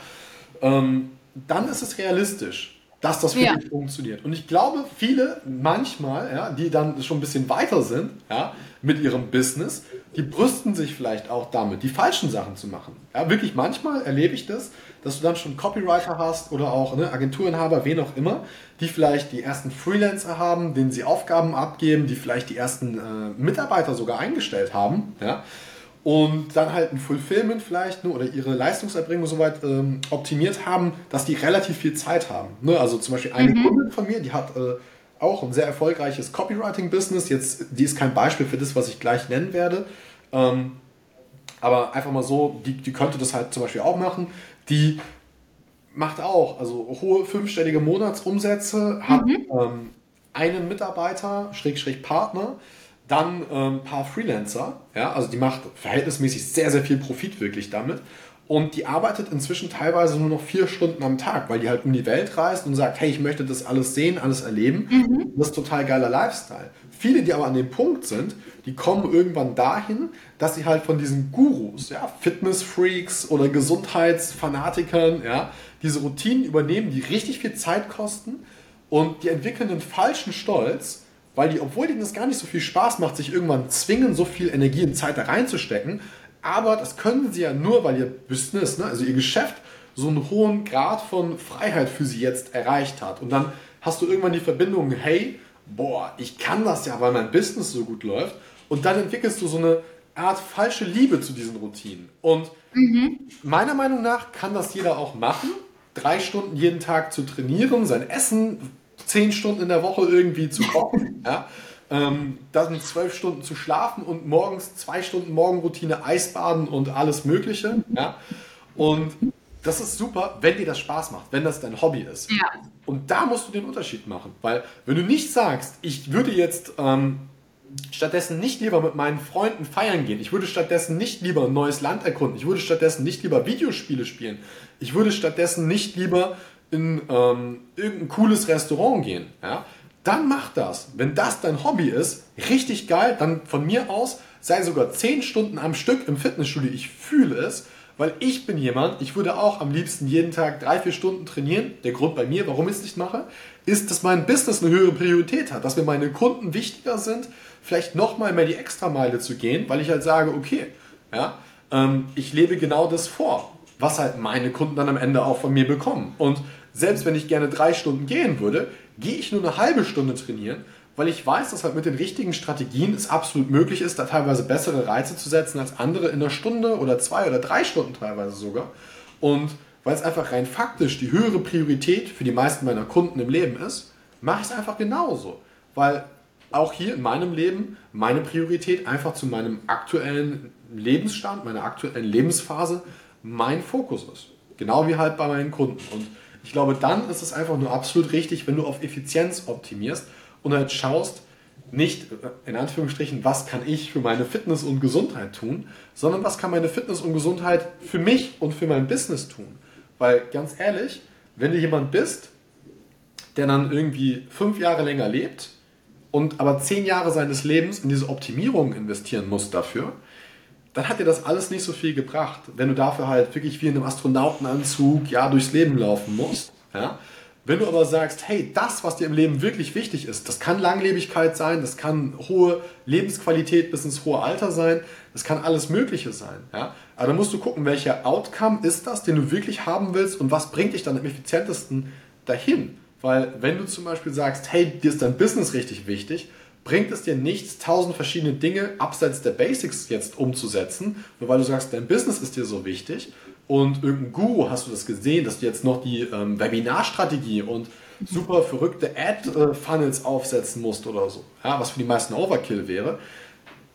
ähm, dann ist es realistisch, dass das wirklich ja. funktioniert. Und ich glaube, viele manchmal, ja, die dann schon ein bisschen weiter sind, ja, mit ihrem Business, die brüsten sich vielleicht auch damit, die falschen Sachen zu machen. Ja, wirklich manchmal erlebe ich das, dass du dann schon Copywriter hast oder auch ne, Agenturinhaber, wen auch immer, die vielleicht die ersten Freelancer haben, denen sie Aufgaben abgeben, die vielleicht die ersten äh, Mitarbeiter sogar eingestellt haben, ja, und dann halt ein Fulfillment vielleicht ne, oder ihre Leistungserbringung soweit ähm, optimiert haben, dass die relativ viel Zeit haben. Ne? Also zum Beispiel eine mhm. Kundin von mir, die hat äh, auch ein sehr erfolgreiches Copywriting-Business. Jetzt, die ist kein Beispiel für das, was ich gleich nennen werde. Ähm, aber einfach mal so, die, die könnte das halt zum Beispiel auch machen. Die macht auch, also hohe fünfstellige Monatsumsätze, hat mhm. ähm, einen Mitarbeiter, Schrägstrich Partner, dann ein ähm, paar Freelancer, ja, also die macht verhältnismäßig sehr, sehr viel Profit wirklich damit. Und die arbeitet inzwischen teilweise nur noch vier Stunden am Tag, weil die halt um die Welt reist und sagt, hey, ich möchte das alles sehen, alles erleben. Mhm. Das ist total geiler Lifestyle. Viele, die aber an dem Punkt sind, die kommen irgendwann dahin, dass sie halt von diesen Gurus, ja, Fitnessfreaks oder Gesundheitsfanatikern, ja, diese Routinen übernehmen, die richtig viel Zeit kosten und die entwickeln einen falschen Stolz, weil die, obwohl denen das gar nicht so viel Spaß macht, sich irgendwann zwingen, so viel Energie und Zeit da reinzustecken, aber das können sie ja nur, weil ihr Business, ne, also ihr Geschäft, so einen hohen Grad von Freiheit für sie jetzt erreicht hat. Und dann hast du irgendwann die Verbindung, hey, boah, ich kann das ja, weil mein Business so gut läuft. Und dann entwickelst du so eine Art falsche Liebe zu diesen Routinen. Und mhm. meiner Meinung nach kann das jeder auch machen. Drei Stunden jeden Tag zu trainieren, sein Essen zehn Stunden in der Woche irgendwie zu kochen. ja ähm, dann zwölf Stunden zu schlafen und morgens zwei Stunden Morgenroutine Eisbaden und alles Mögliche. Ja? Und das ist super, wenn dir das Spaß macht, wenn das dein Hobby ist. Ja. Und da musst du den Unterschied machen. Weil wenn du nicht sagst, ich würde jetzt ähm, stattdessen nicht lieber mit meinen Freunden feiern gehen, ich würde stattdessen nicht lieber ein neues Land erkunden, ich würde stattdessen nicht lieber Videospiele spielen, ich würde stattdessen nicht lieber in ähm, irgendein cooles Restaurant gehen, ja, dann mach das. Wenn das dein Hobby ist, richtig geil, dann von mir aus sei sogar 10 Stunden am Stück im Fitnessstudio. Ich fühle es, weil ich bin jemand, ich würde auch am liebsten jeden Tag 3-4 Stunden trainieren. Der Grund bei mir, warum ich es nicht mache, ist, dass mein Business eine höhere Priorität hat, dass mir meine Kunden wichtiger sind, vielleicht nochmal mehr die Extrameile zu gehen, weil ich halt sage, okay, ja, ähm, ich lebe genau das vor, was halt meine Kunden dann am Ende auch von mir bekommen. Und selbst wenn ich gerne drei Stunden gehen würde, gehe ich nur eine halbe Stunde trainieren, weil ich weiß, dass halt mit den richtigen Strategien es absolut möglich ist, da teilweise bessere Reize zu setzen als andere in einer Stunde oder zwei oder drei Stunden teilweise sogar. Und weil es einfach rein faktisch die höhere Priorität für die meisten meiner Kunden im Leben ist, mache ich es einfach genauso. Weil auch hier in meinem Leben meine Priorität einfach zu meinem aktuellen Lebensstand, meiner aktuellen Lebensphase mein Fokus ist. Genau wie halt bei meinen Kunden. Und ich glaube, dann ist es einfach nur absolut richtig, wenn du auf Effizienz optimierst und halt schaust, nicht äh, in Anführungsstrichen, was kann ich für meine Fitness und Gesundheit tun, sondern was kann meine Fitness und Gesundheit für mich und für mein Business tun. Weil ganz ehrlich, wenn du jemand bist, der dann irgendwie fünf Jahre länger lebt und aber zehn Jahre seines Lebens in diese Optimierung investieren muss dafür, dann hat dir das alles nicht so viel gebracht. Wenn du dafür halt wirklich wie in einem Astronautenanzug ja durchs Leben laufen musst. Ja? Wenn du aber sagst, hey, das, was dir im Leben wirklich wichtig ist, das kann Langlebigkeit sein, das kann hohe Lebensqualität bis ins hohe Alter sein, das kann alles Mögliche sein. Ja? Aber dann musst du gucken, welcher Outcome ist das, den du wirklich haben willst und was bringt dich dann am effizientesten dahin. Weil wenn du zum Beispiel sagst, hey, dir ist dein Business richtig wichtig, bringt es dir nichts, tausend verschiedene Dinge abseits der Basics jetzt umzusetzen, nur weil du sagst, dein Business ist dir so wichtig und irgendein Guru hast du das gesehen, dass du jetzt noch die ähm, Webinarstrategie und super verrückte Ad-Funnels aufsetzen musst oder so, ja, was für die meisten Overkill wäre.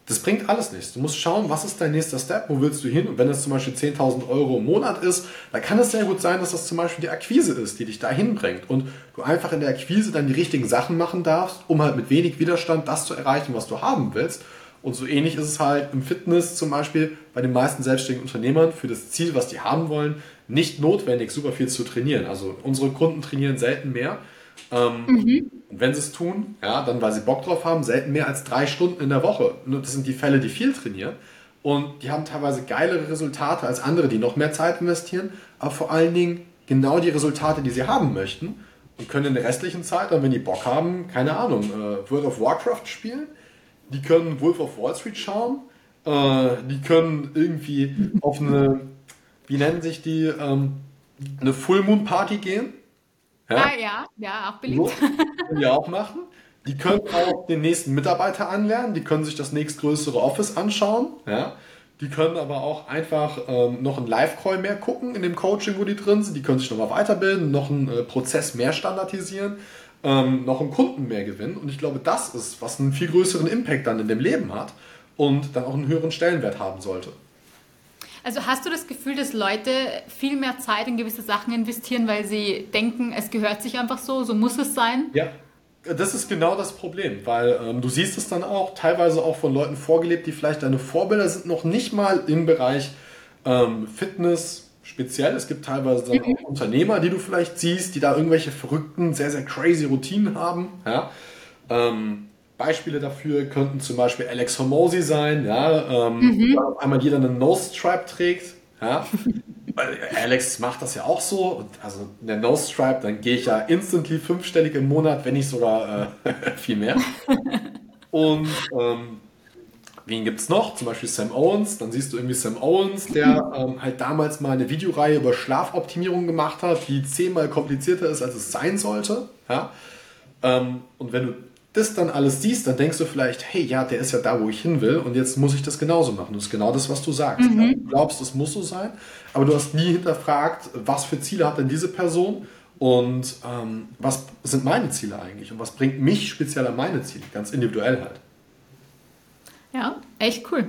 Das bringt alles nichts. Du musst schauen, was ist dein nächster Step, wo willst du hin? Und wenn es zum Beispiel 10.000 Euro im Monat ist, dann kann es sehr gut sein, dass das zum Beispiel die Akquise ist, die dich dahin bringt. Und du einfach in der Akquise dann die richtigen Sachen machen darfst, um halt mit wenig Widerstand das zu erreichen, was du haben willst. Und so ähnlich ist es halt im Fitness zum Beispiel bei den meisten selbstständigen Unternehmern für das Ziel, was die haben wollen, nicht notwendig, super viel zu trainieren. Also unsere Kunden trainieren selten mehr ähm, mhm. Und wenn sie es tun, ja, dann weil sie Bock drauf haben, selten mehr als drei Stunden in der Woche. Das sind die Fälle, die viel trainieren. Und die haben teilweise geilere Resultate als andere, die noch mehr Zeit investieren, aber vor allen Dingen genau die Resultate, die sie haben möchten und können in der restlichen Zeit, dann wenn die Bock haben, keine Ahnung, äh, World of Warcraft spielen, die können Wolf of Wall Street schauen, äh, die können irgendwie auf eine, wie nennen sich die, ähm, eine Full Moon Party gehen ah, ja, ja, auch beliebt. Können die auch machen. Die können auch den nächsten Mitarbeiter anlernen, die können sich das nächstgrößere Office anschauen. Ja. Die können aber auch einfach ähm, noch einen Live-Call mehr gucken in dem Coaching, wo die drin sind. Die können sich nochmal weiterbilden, noch einen äh, Prozess mehr standardisieren. ähm, noch einen Kunden mehr gewinnen. Und ich glaube, das ist, was einen viel größeren Impact dann in dem Leben hat und dann auch einen höheren Stellenwert haben sollte. Also hast du das Gefühl, dass Leute viel mehr Zeit in gewisse Sachen investieren, weil sie denken, es gehört sich einfach so, so muss es sein? Ja, das ist genau das Problem, weil ähm, du siehst es dann auch teilweise auch von Leuten vorgelebt, die vielleicht deine Vorbilder sind, noch nicht mal im Bereich ähm, Fitness speziell. Es gibt teilweise dann auch Unternehmer, die du vielleicht siehst, die da irgendwelche verrückten, sehr, sehr crazy Routinen haben. Ja? Ähm, Beispiele dafür könnten zum Beispiel Alex Hormozy sein, ja, ähm, mhm. auf einmal jeder einen Nose Stripe trägt. Ja? Alex macht das ja auch so. Also der Nose Stripe, dann gehe ich ja instantly fünfstellig im Monat, wenn nicht sogar äh, viel mehr. Und ähm, wen gibt es noch? Zum Beispiel Sam Owens. Dann siehst du irgendwie Sam Owens, der ähm, halt damals mal eine Videoreihe über Schlafoptimierung gemacht hat, die zehnmal komplizierter ist, als es sein sollte. Ja? Ähm, und wenn du das dann alles siehst, dann denkst du vielleicht, hey, ja, der ist ja da, wo ich hin will und jetzt muss ich das genauso machen. Das ist genau das, was du sagst. Mhm. Ja, du glaubst, es muss so sein, aber du hast nie hinterfragt, was für Ziele hat denn diese Person und ähm, was sind meine Ziele eigentlich und was bringt mich speziell an meine Ziele, ganz individuell halt. Ja, echt cool.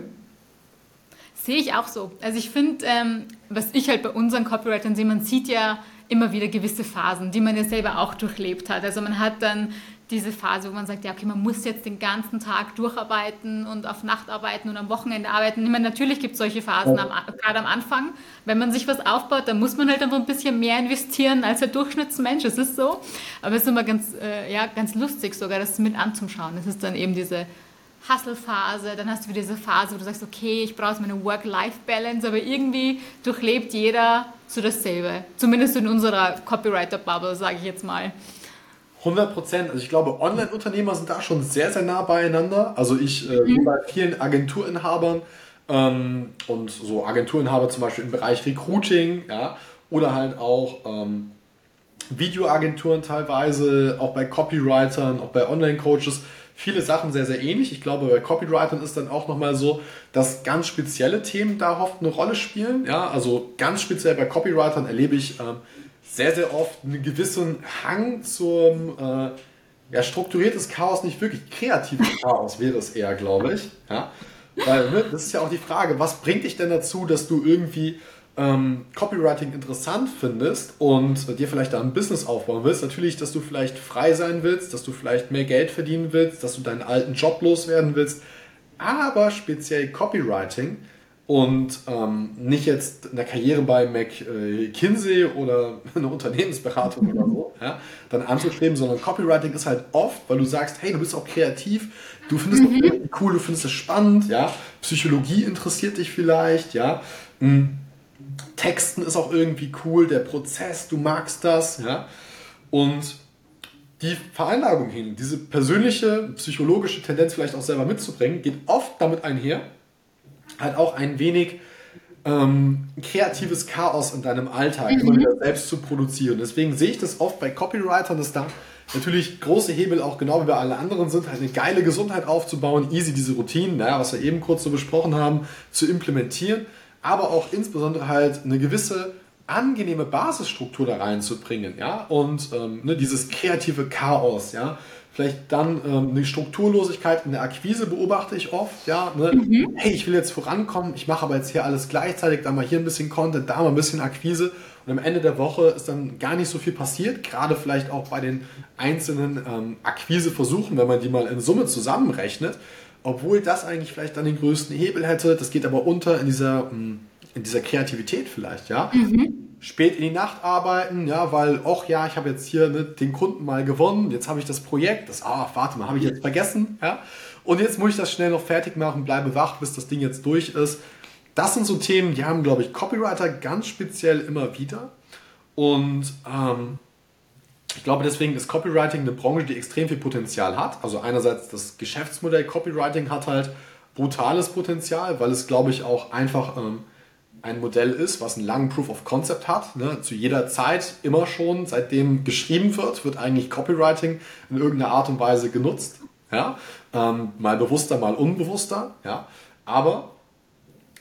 Sehe ich auch so. Also ich finde, ähm, was ich halt bei unseren Copywritern sehe, man sieht ja immer wieder gewisse Phasen, die man ja selber auch durchlebt hat. Also man hat dann diese Phase, wo man sagt, ja, okay, man muss jetzt den ganzen Tag durcharbeiten und auf Nacht arbeiten und am Wochenende arbeiten. Ich meine, natürlich gibt es solche Phasen, am, gerade am Anfang. Wenn man sich was aufbaut, dann muss man halt einfach ein bisschen mehr investieren als der Durchschnittsmensch. Es ist so. Aber es ist immer ganz, äh, ja, ganz lustig sogar, das mit anzuschauen. Es ist dann eben diese Hustle-Phase, dann hast du wieder diese Phase, wo du sagst, okay, ich brauche meine Work-Life-Balance, aber irgendwie durchlebt jeder so dasselbe. Zumindest in unserer Copywriter-Bubble, sage ich jetzt mal. 100 Prozent. Also ich glaube, Online-Unternehmer sind da schon sehr, sehr nah beieinander. Also ich äh, mhm. bei vielen Agenturinhabern ähm, und so Agenturinhaber zum Beispiel im Bereich Recruiting, ja, oder halt auch ähm, Videoagenturen teilweise, auch bei Copywritern, auch bei Online-Coaches, viele Sachen sehr, sehr ähnlich. Ich glaube, bei Copywritern ist dann auch nochmal so, dass ganz spezielle Themen da oft eine Rolle spielen. Ja, also ganz speziell bei Copywritern erlebe ich ähm, sehr, sehr oft einen gewissen Hang zum äh, ja, strukturiertes Chaos, nicht wirklich kreatives Chaos wäre es eher, glaube ich. Ja? Weil, ne, das ist ja auch die Frage, was bringt dich denn dazu, dass du irgendwie ähm, Copywriting interessant findest und dir vielleicht da ein Business aufbauen willst, natürlich, dass du vielleicht frei sein willst, dass du vielleicht mehr Geld verdienen willst, dass du deinen alten Job loswerden willst, aber speziell Copywriting und ähm, nicht jetzt eine Karriere bei McKinsey oder eine Unternehmensberatung oder so, ja, dann anzustreben, sondern Copywriting ist halt oft, weil du sagst, hey, du bist auch kreativ, du findest mhm. das cool, du findest es spannend, ja, Psychologie interessiert dich vielleicht, ja, hm. Texten ist auch irgendwie cool, der Prozess, du magst das, ja. Und die Veranlagung hin, diese persönliche, psychologische Tendenz vielleicht auch selber mitzubringen, geht oft damit einher, halt auch ein wenig ähm, kreatives Chaos in deinem Alltag mhm. immer wieder selbst zu produzieren. Deswegen sehe ich das oft bei Copywritern, dass da natürlich große Hebel auch genau wie bei allen anderen sind, halt eine geile Gesundheit aufzubauen, easy diese Routinen, naja, was wir eben kurz so besprochen haben, zu implementieren aber auch insbesondere halt eine gewisse angenehme Basisstruktur da reinzubringen, ja, und ähm, ne, dieses kreative Chaos, ja, vielleicht dann ähm, eine Strukturlosigkeit in der Akquise beobachte ich oft, ja, ne? mhm. hey, ich will jetzt vorankommen, ich mache aber jetzt hier alles gleichzeitig, da mal hier ein bisschen Content, da mal ein bisschen Akquise und am Ende der Woche ist dann gar nicht so viel passiert, gerade vielleicht auch bei den einzelnen ähm, Akquiseversuchen, wenn man die mal in Summe zusammenrechnet, obwohl das eigentlich vielleicht dann den größten Hebel hätte. Das geht aber unter in dieser, hm, in dieser Kreativität vielleicht, ja. Mhm. Spät in die Nacht arbeiten, ja, weil, ach ja, ich habe jetzt hier ne, den Kunden mal gewonnen, jetzt habe ich das Projekt, das, ah, warte mal, habe ich jetzt vergessen, ja. Und jetzt muss ich das schnell noch fertig machen, bleibe wach, bis das Ding jetzt durch ist. Das sind so Themen, die haben, glaube ich, Copywriter ganz speziell immer wieder. Und ähm, ich glaube, deswegen ist Copywriting eine Branche, die extrem viel Potenzial hat. Also einerseits das Geschäftsmodell Copywriting hat halt brutales Potenzial, weil es, glaube ich, auch einfach ähm, ein Modell ist, was einen langen Proof of Concept hat. Ne? Zu jeder Zeit, immer schon, seitdem geschrieben wird, wird eigentlich Copywriting in irgendeiner Art und Weise genutzt. Ja? Ähm, mal bewusster, mal unbewusster. Ja? Aber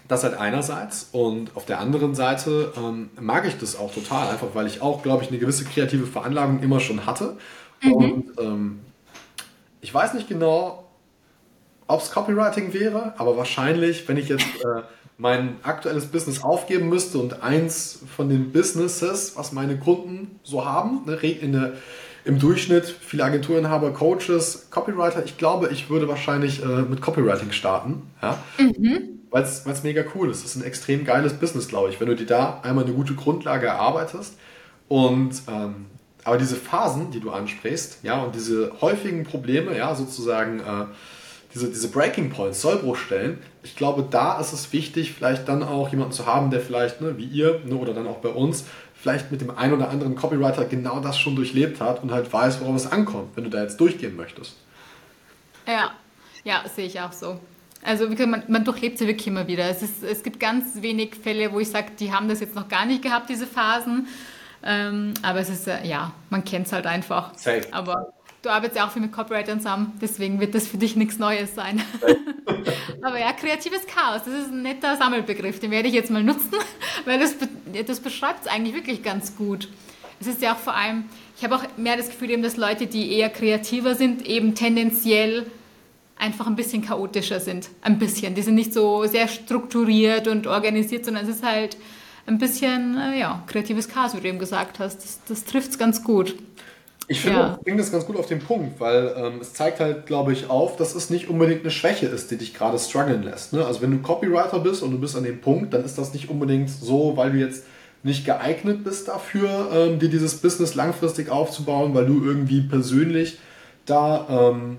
das halt einerseits und auf der anderen Seite ähm, mag ich das auch total, einfach weil ich auch, glaube ich, eine gewisse kreative Veranlagung immer schon hatte Mhm. Und ähm, ich weiß nicht genau, ob es Copywriting wäre, aber wahrscheinlich, wenn ich jetzt äh, mein aktuelles Business aufgeben müsste und eins von den Businesses, was meine Kunden so haben, ne, in der, im Durchschnitt viele Agenturinhaber, Coaches, Copywriter, ich glaube, ich würde wahrscheinlich äh, mit Copywriting starten, ja? Mhm. weil es mega cool ist. Das ist ein extrem geiles Business, glaube ich, wenn du dir da einmal eine gute Grundlage erarbeitest und ähm, aber diese Phasen, die du ansprichst, ja, und diese häufigen Probleme, ja, sozusagen äh, diese, diese Breaking Points, Sollbruchstellen, ich glaube, da ist es wichtig, vielleicht dann auch jemanden zu haben, der vielleicht, ne, wie ihr, ne, oder dann auch bei uns, vielleicht mit dem einen oder anderen Copywriter genau das schon durchlebt hat und halt weiß, worauf es ankommt, wenn du da jetzt durchgehen möchtest. Ja, ja, sehe ich auch so. Also man, man durchlebt sie wirklich immer wieder. Es, ist, es gibt ganz wenig Fälle, wo ich sage, die haben das jetzt noch gar nicht gehabt, diese Phasen. Ähm, aber es ist, äh, ja, man kennt es halt einfach. Safe. Aber du arbeitest ja auch viel mit Copywritern zusammen, deswegen wird das für dich nichts Neues sein. aber ja, kreatives Chaos, das ist ein netter Sammelbegriff, den werde ich jetzt mal nutzen, weil das, das beschreibt es eigentlich wirklich ganz gut. Es ist ja auch vor allem, ich habe auch mehr das Gefühl, eben, dass Leute, die eher kreativer sind, eben tendenziell einfach ein bisschen chaotischer sind. Ein bisschen. Die sind nicht so sehr strukturiert und organisiert, sondern es ist halt ein bisschen äh, ja, kreatives Chaos, wie du eben gesagt hast. Das, das trifft es ganz gut. Ich finde, ja. bringt das ganz gut auf den Punkt, weil ähm, es zeigt halt, glaube ich, auf, dass es nicht unbedingt eine Schwäche ist, die dich gerade strugglen lässt. Ne? Also wenn du Copywriter bist und du bist an dem Punkt, dann ist das nicht unbedingt so, weil du jetzt nicht geeignet bist dafür, ähm, dir dieses Business langfristig aufzubauen, weil du irgendwie persönlich da ähm,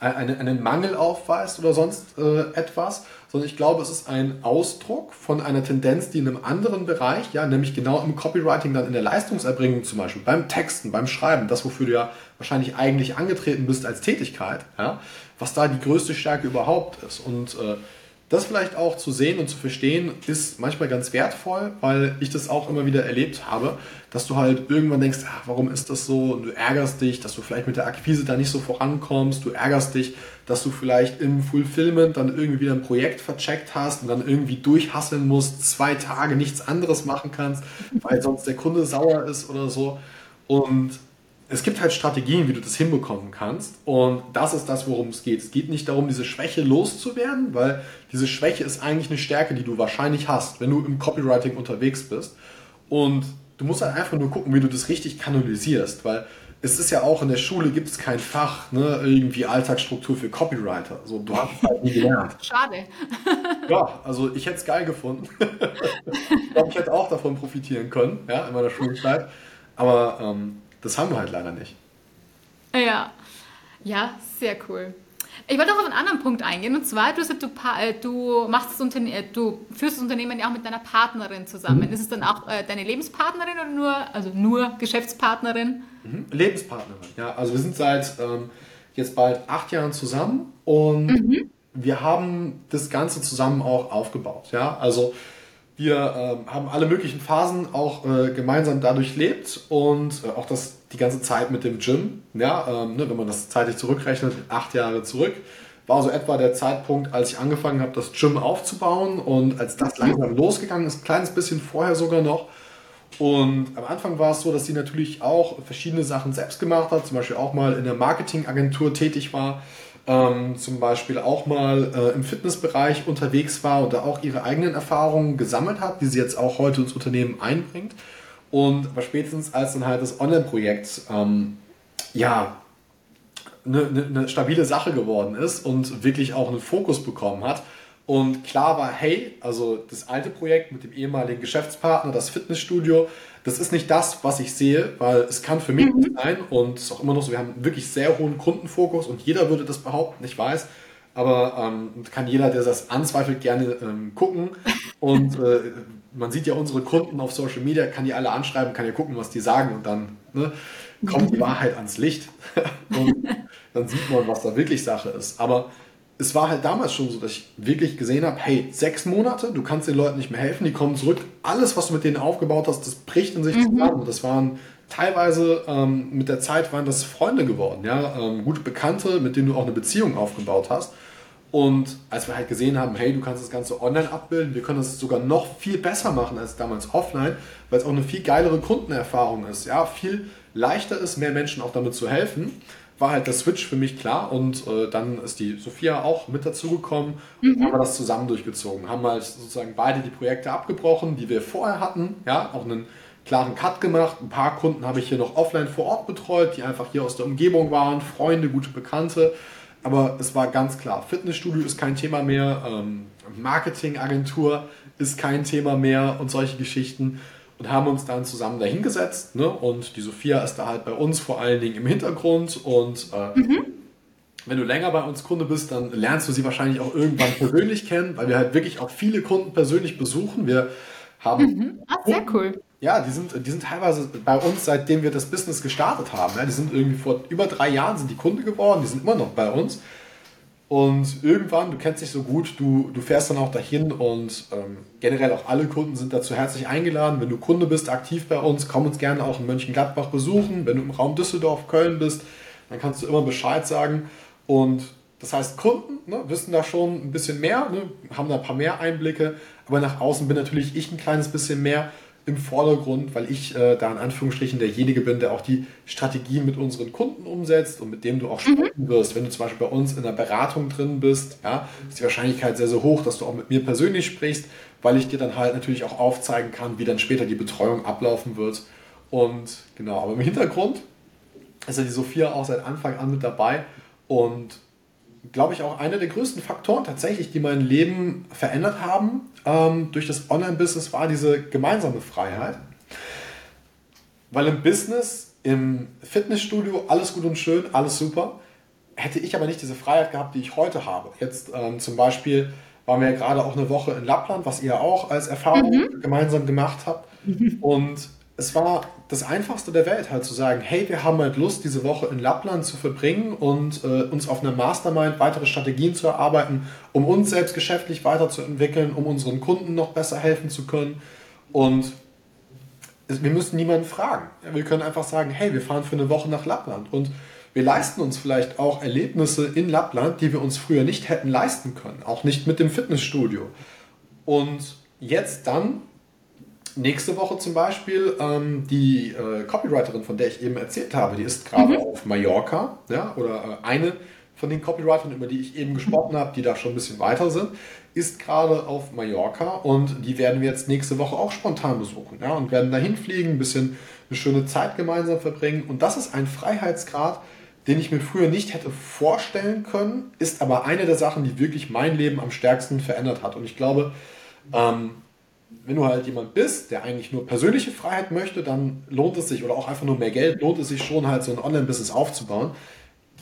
einen, einen Mangel aufweist oder sonst äh, etwas, sondern ich glaube, es ist ein Ausdruck von einer Tendenz, die in einem anderen Bereich, ja, nämlich genau im Copywriting dann in der Leistungserbringung zum Beispiel, beim Texten, beim Schreiben, das, wofür du ja wahrscheinlich eigentlich angetreten bist als Tätigkeit, ja, was da die größte Stärke überhaupt ist. Und äh, das vielleicht auch zu sehen und zu verstehen, ist manchmal ganz wertvoll, weil ich das auch immer wieder erlebt habe, dass du halt irgendwann denkst, ach, warum ist das so? Und du ärgerst dich, dass du vielleicht mit der Akquise da nicht so vorankommst. Du ärgerst dich, dass du vielleicht im Fulfillment dann irgendwie wieder ein Projekt vercheckt hast und dann irgendwie durchhasseln musst, zwei Tage nichts anderes machen kannst, weil sonst der Kunde sauer ist oder so. Und es gibt halt Strategien, wie du das hinbekommen kannst. Und das ist das, worum es geht. Es geht nicht darum, diese Schwäche loszuwerden, weil diese Schwäche ist eigentlich eine Stärke, die du wahrscheinlich hast, wenn du im Copywriting unterwegs bist. Und du musst halt einfach nur gucken, wie du das richtig kanalisierst, weil es ist ja auch in der Schule gibt es kein Fach, ne, irgendwie Alltagsstruktur für Copywriter. So, du hast es halt nie gelernt. Schade. ja, also ich hätte es geil gefunden. ich glaube, ich hätte auch davon profitieren können, ja, in meiner Schulzeit. Aber ähm, das haben wir halt leider nicht. Ja, ja, sehr cool. Ich wollte auch auf einen anderen Punkt eingehen und zwar, du, du, äh, du, machst das äh, du führst das Unternehmen ja auch mit deiner Partnerin zusammen. Mhm. Ist es dann auch äh, deine Lebenspartnerin oder nur, also nur Geschäftspartnerin? Mhm. Lebenspartnerin, ja. Also wir sind seit ähm, jetzt bald acht Jahren zusammen und mhm. wir haben das Ganze zusammen auch aufgebaut. Ja, also wir äh, haben alle möglichen Phasen auch äh, gemeinsam dadurch lebt und äh, auch das die ganze Zeit mit dem Gym, ja, ähm, ne, wenn man das zeitlich zurückrechnet, acht Jahre zurück, war so etwa der Zeitpunkt, als ich angefangen habe, das Gym aufzubauen und als das langsam losgegangen ist, ein kleines bisschen vorher sogar noch. Und am Anfang war es so, dass sie natürlich auch verschiedene Sachen selbst gemacht hat, zum Beispiel auch mal in der Marketingagentur tätig war ähm, zum Beispiel auch mal äh, im Fitnessbereich unterwegs war und da auch ihre eigenen Erfahrungen gesammelt hat, die sie jetzt auch heute ins Unternehmen einbringt. Und aber spätestens als dann halt das Online-Projekt ähm, ja eine, eine, eine stabile Sache geworden ist und wirklich auch einen Fokus bekommen hat, und klar war, hey, also das alte Projekt mit dem ehemaligen Geschäftspartner, das Fitnessstudio, das ist nicht das, was ich sehe, weil es kann für mich mhm. nicht sein und es ist auch immer noch so, wir haben wirklich sehr hohen Kundenfokus und jeder würde das behaupten, ich weiß, aber ähm, kann jeder, der das anzweifelt, gerne ähm, gucken und äh, man sieht ja unsere Kunden auf Social Media, kann die alle anschreiben, kann ja gucken, was die sagen und dann ne, kommt die Wahrheit ans Licht und dann sieht man, was da wirklich Sache ist. Aber es war halt damals schon so, dass ich wirklich gesehen habe, hey, sechs Monate, du kannst den Leuten nicht mehr helfen, die kommen zurück. Alles, was du mit denen aufgebaut hast, das bricht in sich mhm. zusammen. Und das waren teilweise ähm, mit der Zeit waren das Freunde geworden, ja, ähm, gute Bekannte, mit denen du auch eine Beziehung aufgebaut hast. Und als wir halt gesehen haben, hey, du kannst das Ganze online abbilden, wir können das sogar noch viel besser machen als damals offline, weil es auch eine viel geilere Kundenerfahrung ist, ja, viel leichter ist, mehr Menschen auch damit zu helfen, war halt der Switch für mich klar und äh, dann ist die Sophia auch mit dazugekommen mhm. und haben wir das zusammen durchgezogen. Haben halt sozusagen beide die Projekte abgebrochen, die wir vorher hatten, ja, auch einen klaren Cut gemacht. Ein paar Kunden habe ich hier noch offline vor Ort betreut, die einfach hier aus der Umgebung waren, Freunde, gute Bekannte. Aber es war ganz klar, Fitnessstudio ist kein Thema mehr, ähm, Marketingagentur ist kein Thema mehr und solche Geschichten und haben uns dann zusammen dahingesetzt. Ne? Und die Sophia ist da halt bei uns vor allen Dingen im Hintergrund und äh, mhm. wenn du länger bei uns Kunde bist, dann lernst du sie wahrscheinlich auch irgendwann persönlich kennen, weil wir halt wirklich auch viele Kunden persönlich besuchen. Wir haben mhm. ah, sehr cool. Ja, die sind, die sind teilweise bei uns, seitdem wir das Business gestartet haben. Ja, die sind irgendwie vor über drei Jahren sind die Kunde geworden, die sind immer noch bei uns. Und irgendwann, du kennst dich so gut, du, du fährst dann auch dahin und ähm, generell auch alle Kunden sind dazu herzlich eingeladen. Wenn du Kunde bist, aktiv bei uns, komm uns gerne auch in Mönchengladbach besuchen. Wenn du im Raum Düsseldorf, Köln bist, dann kannst du immer Bescheid sagen. Und das heißt, Kunden ne, wissen da schon ein bisschen mehr, ne, haben da ein paar mehr Einblicke, aber nach außen bin natürlich ich ein kleines bisschen mehr im Vordergrund, weil ich äh, da in Anführungsstrichen derjenige bin, der auch die Strategien mit unseren Kunden umsetzt und mit dem du auch mhm. sprechen mhm. wirst. Wenn du zum Beispiel bei uns in der Beratung drin bist, ja, ist die Wahrscheinlichkeit sehr, sehr hoch, dass du auch mit mir persönlich sprichst, weil ich dir dann halt natürlich auch aufzeigen kann, wie dann später die Betreuung ablaufen wird. Und genau, aber im Hintergrund ist ja die Sophia auch seit Anfang an mit dabei und glaube ich, auch einer der größten Faktoren tatsächlich, die mein Leben verändert haben ähm, durch das Online-Business, war diese gemeinsame Freiheit. Weil im Business, im Fitnessstudio, alles gut und schön, alles super, hätte ich aber nicht diese Freiheit gehabt, die ich heute habe. Jetzt ähm, zum Beispiel waren wir ja gerade auch eine Woche in Lappland, was ihr auch als Erfahrung mhm. gemeinsam gemacht habt. Mhm. Und es war das Einfachste der Welt, halt zu sagen, hey, wir haben halt Lust, diese Woche in Lappland zu verbringen und äh, uns auf einer Mastermind weitere Strategien zu erarbeiten, um uns selbst geschäftlich weiterzuentwickeln, um unseren Kunden noch besser helfen zu können. Und wir müssen niemanden fragen. Wir können einfach sagen, hey, wir fahren für eine Woche nach Lappland und wir leisten uns vielleicht auch Erlebnisse in Lappland, die wir uns früher nicht hätten leisten können, auch nicht mit dem Fitnessstudio. Und jetzt dann nächste Woche zum Beispiel ähm, die äh, Copywriterin, von der ich eben erzählt habe, die ist gerade mhm. auf Mallorca, ja, oder äh, eine von den Copywritern, über die ich eben gesprochen habe, die da schon ein bisschen weiter sind, ist gerade auf Mallorca und die werden wir jetzt nächste Woche auch spontan besuchen, ja, und werden dahin fliegen, ein bisschen eine schöne Zeit gemeinsam verbringen. Und das ist ein Freiheitsgrad, den ich mir früher nicht hätte vorstellen können, ist aber eine der Sachen, die wirklich mein Leben am stärksten verändert hat. Und ich glaube, ähm, wenn du halt jemand bist, der eigentlich nur persönliche Freiheit möchte, dann lohnt es sich, oder auch einfach nur mehr Geld, lohnt es sich schon halt so ein Online-Business aufzubauen.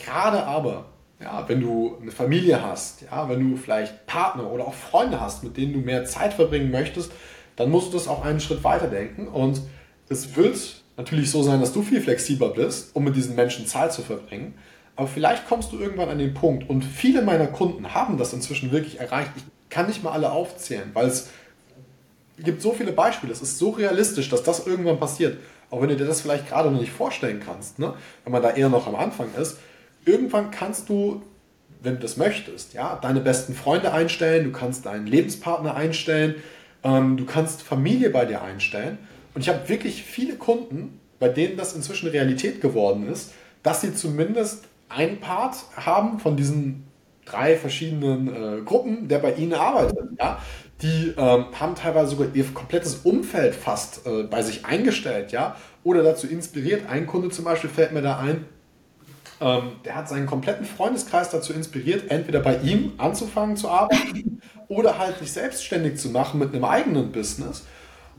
Gerade aber, ja, wenn du eine Familie hast, ja, wenn du vielleicht Partner oder auch Freunde hast, mit denen du mehr Zeit verbringen möchtest, dann musst du das auch einen Schritt weiter denken. Und es wird natürlich so sein, dass du viel flexibler bist, um mit diesen Menschen Zeit zu verbringen. Aber vielleicht kommst du irgendwann an den Punkt, und viele meiner Kunden haben das inzwischen wirklich erreicht. Ich kann nicht mal alle aufzählen, weil es gibt so viele Beispiele. Es ist so realistisch, dass das irgendwann passiert. Auch wenn du dir das vielleicht gerade noch nicht vorstellen kannst, ne? wenn man da eher noch am Anfang ist. Irgendwann kannst du, wenn du das möchtest, ja, deine besten Freunde einstellen, du kannst deinen Lebenspartner einstellen, ähm, du kannst Familie bei dir einstellen. Und ich habe wirklich viele Kunden, bei denen das inzwischen Realität geworden ist, dass sie zumindest einen Part haben von diesen drei verschiedenen äh, Gruppen, der bei ihnen arbeitet. Ja? Die ähm, haben teilweise sogar ihr komplettes Umfeld fast äh, bei sich eingestellt, ja, oder dazu inspiriert. Ein Kunde zum Beispiel fällt mir da ein, ähm, der hat seinen kompletten Freundeskreis dazu inspiriert, entweder bei ihm anzufangen zu arbeiten oder halt sich selbstständig zu machen mit einem eigenen Business.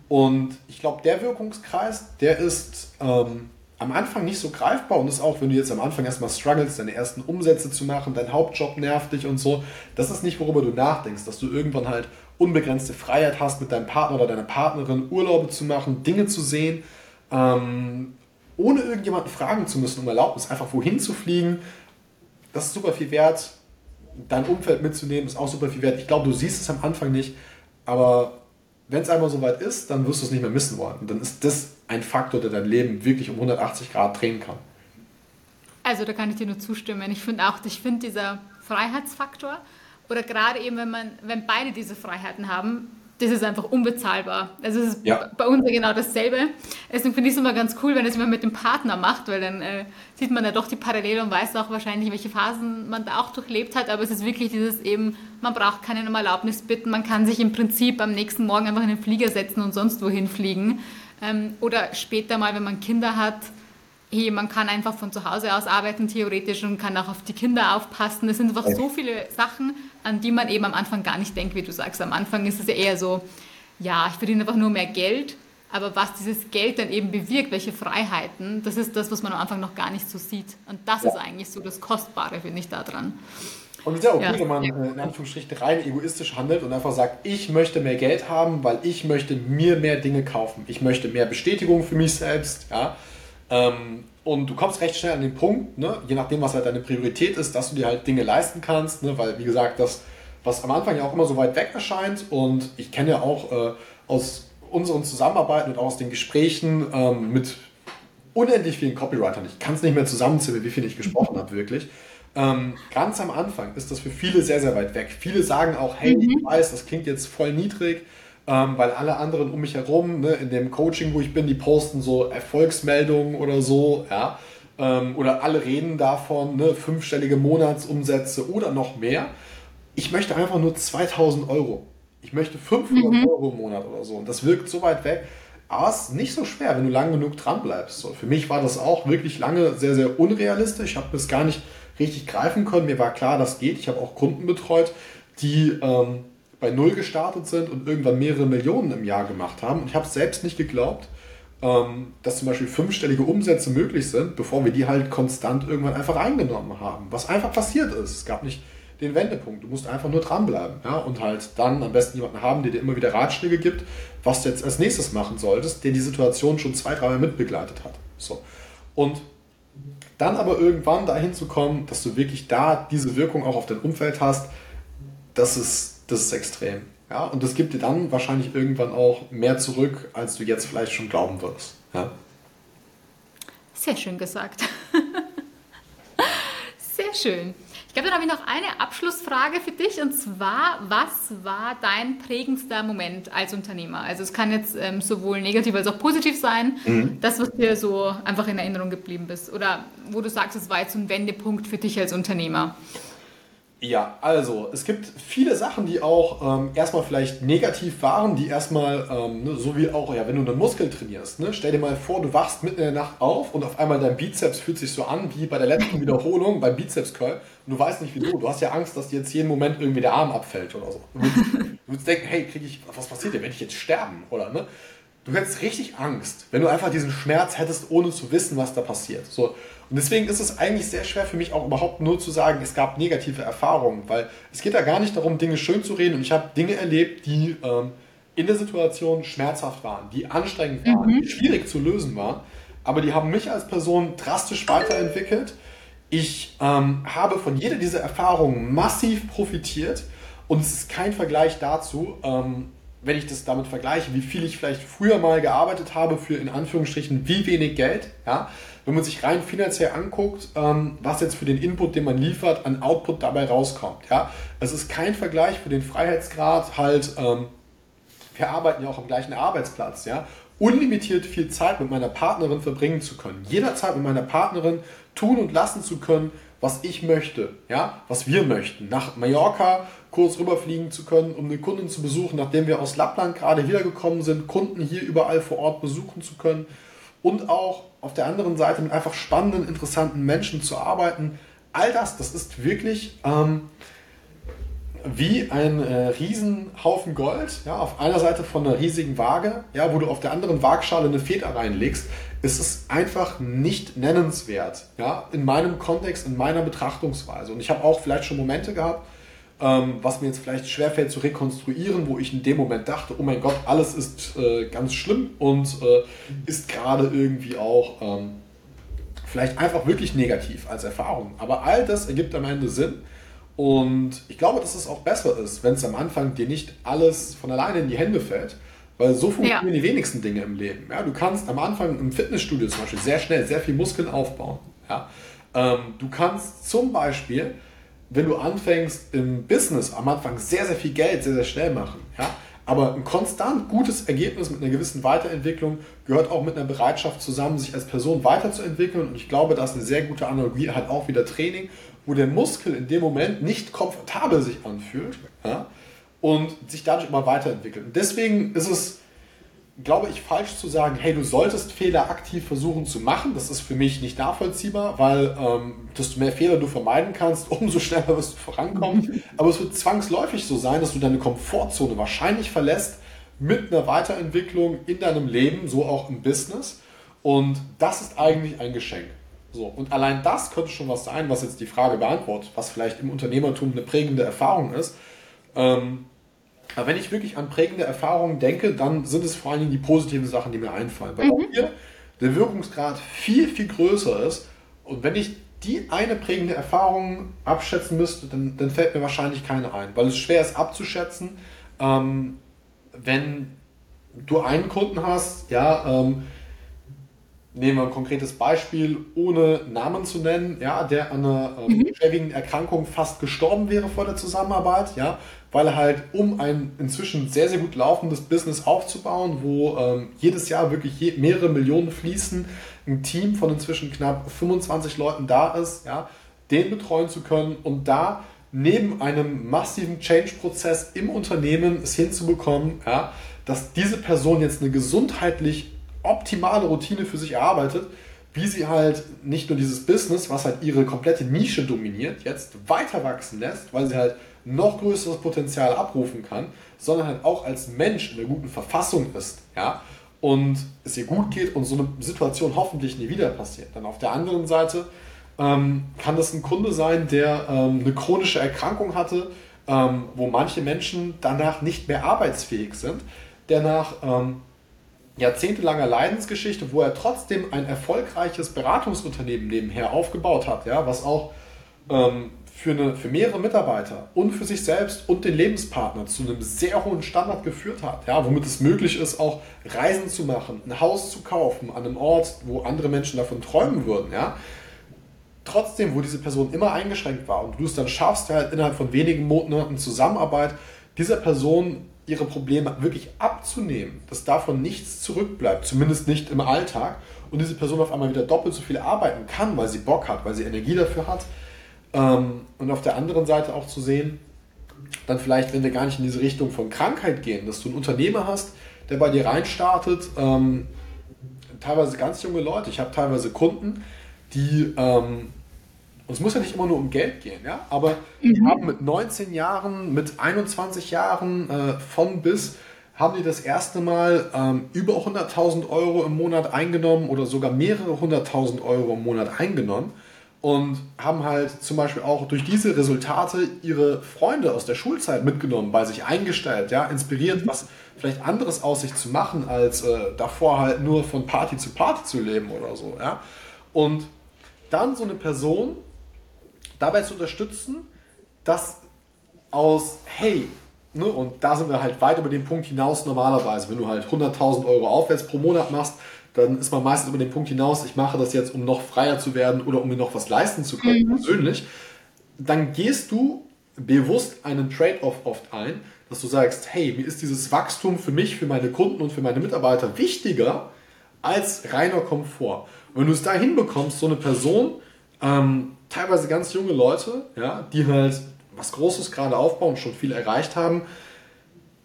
Und ich glaube, der Wirkungskreis, der ist ähm, am Anfang nicht so greifbar und ist auch, wenn du jetzt am Anfang erstmal struggles, deine ersten Umsätze zu machen, dein Hauptjob nervt dich und so, das ist nicht, worüber du nachdenkst, dass du irgendwann halt unbegrenzte Freiheit hast, mit deinem Partner oder deiner Partnerin Urlaube zu machen, Dinge zu sehen, ähm, ohne irgendjemanden fragen zu müssen um Erlaubnis, einfach wohin zu fliegen. Das ist super viel wert. Dein Umfeld mitzunehmen ist auch super viel wert. Ich glaube, du siehst es am Anfang nicht, aber wenn es einmal soweit ist, dann wirst du es nicht mehr missen wollen. Und dann ist das ein Faktor, der dein Leben wirklich um 180 Grad drehen kann. Also da kann ich dir nur zustimmen. Ich finde auch, ich finde dieser Freiheitsfaktor oder gerade eben, wenn man, wenn beide diese Freiheiten haben, das ist einfach unbezahlbar. Also es ist ja. bei uns ja genau dasselbe. Deswegen finde ich es immer ganz cool, wenn es immer mit dem Partner macht, weil dann äh, sieht man ja doch die Parallele und weiß auch wahrscheinlich, welche Phasen man da auch durchlebt hat. Aber es ist wirklich dieses eben, man braucht keine um Erlaubnis bitten, man kann sich im Prinzip am nächsten Morgen einfach in den Flieger setzen und sonst wohin fliegen. Ähm, oder später mal, wenn man Kinder hat, hey, man kann einfach von zu Hause aus arbeiten theoretisch und kann auch auf die Kinder aufpassen. Es sind einfach so viele Sachen, an die man eben am Anfang gar nicht denkt, wie du sagst. Am Anfang ist es ja eher so, ja, ich verdiene einfach nur mehr Geld, aber was dieses Geld dann eben bewirkt, welche Freiheiten, das ist das, was man am Anfang noch gar nicht so sieht. Und das ja. ist eigentlich so das Kostbare, finde ich, daran. Und es ist ja auch ja. gut, wenn man äh, in Anführungsstrichen rein egoistisch handelt und einfach sagt, ich möchte mehr Geld haben, weil ich möchte mir mehr Dinge kaufen. Ich möchte mehr Bestätigung für mich selbst, ja. Ähm, und du kommst recht schnell an den Punkt, ne, je nachdem, was halt deine Priorität ist, dass du dir halt Dinge leisten kannst, ne, weil, wie gesagt, das, was am Anfang ja auch immer so weit weg erscheint und ich kenne ja auch äh, aus unseren Zusammenarbeiten und auch aus den Gesprächen ähm, mit unendlich vielen Copywritern, ich kann es nicht mehr zusammenzählen, wie viel ich gesprochen habe, wirklich. Ähm, ganz am Anfang ist das für viele sehr, sehr weit weg. Viele sagen auch, hey, mhm. ich weiß, das klingt jetzt voll niedrig, ähm, weil alle anderen um mich herum, ne, in dem Coaching, wo ich bin, die posten so Erfolgsmeldungen oder so, ja, ähm, oder alle reden davon, ne, fünfstellige Monatsumsätze oder noch mehr. Ich möchte einfach nur 2000 Euro. Ich möchte 500 mhm. Euro im Monat oder so. Und das wirkt so weit weg. Aber es ist nicht so schwer, wenn du lang genug dran bleibst. So, für mich war das auch wirklich lange sehr, sehr unrealistisch. Ich habe das gar nicht richtig greifen können. Mir war klar, das geht. Ich habe auch Kunden betreut, die ähm, bei Null gestartet sind und irgendwann mehrere Millionen im Jahr gemacht haben. Und ich habe es selbst nicht geglaubt, ähm, dass zum Beispiel fünfstellige Umsätze möglich sind, bevor wir die halt konstant irgendwann einfach eingenommen haben. Was einfach passiert ist. Es gab nicht den Wendepunkt. Du musst einfach nur dranbleiben. Ja? Und halt dann am besten jemanden haben, der dir immer wieder Ratschläge gibt, was du jetzt als nächstes machen solltest, der die Situation schon zwei, dreimal mitbegleitet hat. So. Und dann aber irgendwann dahin zu kommen, dass du wirklich da diese Wirkung auch auf dein Umfeld hast, das ist das ist extrem. Ja, und das gibt dir dann wahrscheinlich irgendwann auch mehr zurück, als du jetzt vielleicht schon glauben würdest. Ja. Sehr schön gesagt. Sehr schön. Ich glaube, dann habe ich noch eine Abschlussfrage für dich und zwar, was war dein prägendster Moment als Unternehmer? Also es kann jetzt ähm, sowohl negativ als auch positiv sein, mhm. das, was dir so einfach in Erinnerung geblieben ist oder wo du sagst, es war jetzt ein Wendepunkt für dich als Unternehmer. Ja, also es gibt viele Sachen, die auch ähm, erstmal vielleicht negativ waren, die erstmal, ähm, ne, so wie auch, ja, wenn du einen Muskel trainierst, ne, stell dir mal vor, du wachst mitten in der Nacht auf und auf einmal dein Bizeps fühlt sich so an wie bei der letzten Wiederholung beim Bizeps Curl und du weißt nicht wieso. Du hast ja Angst, dass dir jetzt jeden Moment irgendwie der Arm abfällt oder so. Du würdest, du würdest denken, hey, krieg ich, was passiert denn, werde ich jetzt sterben, oder ne? Du hättest richtig Angst, wenn du einfach diesen Schmerz hättest, ohne zu wissen, was da passiert. So, und deswegen ist es eigentlich sehr schwer für mich auch überhaupt nur zu sagen, es gab negative Erfahrungen, weil es geht da gar nicht darum, Dinge schön zu reden. Und ich habe Dinge erlebt, die ähm, in der Situation schmerzhaft waren, die anstrengend waren, mhm. die schwierig zu lösen waren. Aber die haben mich als Person drastisch weiterentwickelt. Ich ähm, habe von jeder dieser Erfahrungen massiv profitiert. Und es ist kein Vergleich dazu, ähm, wenn ich das damit vergleiche, wie viel ich vielleicht früher mal gearbeitet habe für in Anführungsstrichen wie wenig Geld. Ja? wenn man sich rein finanziell anguckt, ähm, was jetzt für den Input, den man liefert, an Output dabei rauskommt. Ja? Es ist kein Vergleich für den Freiheitsgrad, halt, ähm, wir arbeiten ja auch am gleichen Arbeitsplatz, ja, unlimitiert viel Zeit mit meiner Partnerin verbringen zu können, jederzeit mit meiner Partnerin tun und lassen zu können, was ich möchte, ja, was wir möchten. Nach Mallorca kurz rüberfliegen zu können, um eine Kundin zu besuchen, nachdem wir aus Lappland gerade wiedergekommen sind, Kunden hier überall vor Ort besuchen zu können und auch auf der anderen Seite mit einfach spannenden, interessanten Menschen zu arbeiten. All das, das ist wirklich ähm, wie ein äh, Riesenhaufen Gold, ja, auf einer Seite von einer riesigen Waage, ja, wo du auf der anderen Waagschale eine Feder reinlegst. Es ist einfach nicht nennenswert, ja, in meinem Kontext, in meiner Betrachtungsweise. Und ich habe auch vielleicht schon Momente gehabt, ähm, was mir jetzt vielleicht schwerfällt zu rekonstruieren, wo ich in dem Moment dachte, oh mein Gott, alles ist äh, ganz schlimm und äh, ist gerade irgendwie auch ähm, vielleicht einfach wirklich negativ als Erfahrung. Aber all das ergibt am Ende Sinn. Und ich glaube, dass es auch besser ist, wenn es am Anfang dir nicht alles von alleine in die Hände fällt, weil so funktionieren ja. die wenigsten Dinge im Leben. Ja, du kannst am Anfang im Fitnessstudio zum Beispiel sehr schnell sehr viel Muskeln aufbauen. Ja? Ähm, du kannst zum Beispiel wenn du anfängst im Business am Anfang sehr, sehr viel Geld sehr, sehr schnell machen. Ja? Aber ein konstant gutes Ergebnis mit einer gewissen Weiterentwicklung gehört auch mit einer Bereitschaft zusammen, sich als Person weiterzuentwickeln. Und ich glaube, da ist eine sehr gute Analogie halt auch wieder Training, wo der Muskel in dem Moment nicht komfortabel sich anfühlt ja, und sich dadurch immer weiterentwickelt. Und deswegen ist es glaube ich, falsch zu sagen, hey, du solltest Fehler aktiv versuchen zu machen. Das ist für mich nicht nachvollziehbar, weil ähm, desto mehr Fehler du vermeiden kannst, umso schneller wirst du vorankommen. Aber es wird zwangsläufig so sein, dass du deine Komfortzone wahrscheinlich verlässt mit einer Weiterentwicklung in deinem Leben, so auch im Business. Und das ist eigentlich ein Geschenk. So, und allein das könnte schon was sein, was jetzt die Frage beantwortet, was vielleicht im Unternehmertum eine prägende Erfahrung ist. Ähm, aber wenn ich wirklich an prägende Erfahrungen denke, dann sind es vor allen Dingen die positiven Sachen, die mir einfallen. Weil mhm. auch hier der Wirkungsgrad viel, viel größer ist. Und wenn ich die eine prägende Erfahrung abschätzen müsste, dann, dann fällt mir wahrscheinlich keine ein, weil es schwer ist abzuschätzen, ähm, wenn du einen Kunden hast, ja, ähm, nehmen wir ein konkretes Beispiel, ohne Namen zu nennen, ja, der an einer ähm, mhm. schwerwiegenden Erkrankung fast gestorben wäre vor der Zusammenarbeit, ja, weil er halt, um ein inzwischen sehr, sehr gut laufendes Business aufzubauen, wo ähm, jedes Jahr wirklich je, mehrere Millionen fließen, ein Team von inzwischen knapp 25 Leuten da ist, ja, den betreuen zu können und da neben einem massiven Change-Prozess im Unternehmen es hinzubekommen, ja, dass diese Person jetzt eine gesundheitlich optimale Routine für sich erarbeitet, wie sie halt nicht nur dieses Business, was halt ihre komplette Nische dominiert, jetzt weiter wachsen lässt, weil sie halt noch größeres Potenzial abrufen kann, sondern halt auch als Mensch in einer guten Verfassung ist, ja, und es ihr gut geht und so eine Situation hoffentlich nie wieder passiert. Dann auf der anderen Seite ähm, kann das ein Kunde sein, der ähm, eine chronische Erkrankung hatte, ähm, wo manche Menschen danach nicht mehr arbeitsfähig sind, der nach ähm, jahrzehntelanger Leidensgeschichte, wo er trotzdem ein erfolgreiches Beratungsunternehmen nebenher aufgebaut hat, ja, was auch ähm, für, eine, für mehrere Mitarbeiter und für sich selbst und den Lebenspartner zu einem sehr hohen Standard geführt hat, ja, womit es möglich ist, auch Reisen zu machen, ein Haus zu kaufen an einem Ort, wo andere Menschen davon träumen würden, ja. Trotzdem, wo diese Person immer eingeschränkt war und du es dann schaffst, halt innerhalb von wenigen Monaten Zusammenarbeit dieser Person ihre Probleme wirklich abzunehmen, dass davon nichts zurückbleibt, zumindest nicht im Alltag, und diese Person auf einmal wieder doppelt so viel arbeiten kann, weil sie Bock hat, weil sie Energie dafür hat. Ähm, und auf der anderen Seite auch zu sehen, dann vielleicht, wenn wir gar nicht in diese Richtung von Krankheit gehen, dass du einen Unternehmer hast, der bei dir reinstartet, ähm, teilweise ganz junge Leute. Ich habe teilweise Kunden, die ähm, und es muss ja nicht immer nur um Geld gehen, ja, aber mhm. die haben mit 19 Jahren, mit 21 Jahren äh, von bis, haben die das erste Mal ähm, über 100.000 Euro im Monat eingenommen oder sogar mehrere hunderttausend Euro im Monat eingenommen und haben halt zum Beispiel auch durch diese Resultate ihre Freunde aus der Schulzeit mitgenommen, bei sich eingestellt, ja, inspiriert, was vielleicht anderes aus sich zu machen, als äh, davor halt nur von Party zu Party zu leben oder so, ja. Und dann so eine Person dabei zu unterstützen, dass aus, hey, ne, und da sind wir halt weit über den Punkt hinaus normalerweise, wenn du halt 100.000 Euro aufwärts pro Monat machst, dann ist man meistens über den Punkt hinaus, ich mache das jetzt, um noch freier zu werden oder um mir noch was leisten zu können, mhm. persönlich. Dann gehst du bewusst einen Trade-off oft ein, dass du sagst, hey, mir ist dieses Wachstum für mich, für meine Kunden und für meine Mitarbeiter wichtiger als reiner Komfort. Und wenn du es da hinbekommst, so eine Person ähm, teilweise ganz junge Leute, ja, die halt was Großes gerade aufbauen, schon viel erreicht haben,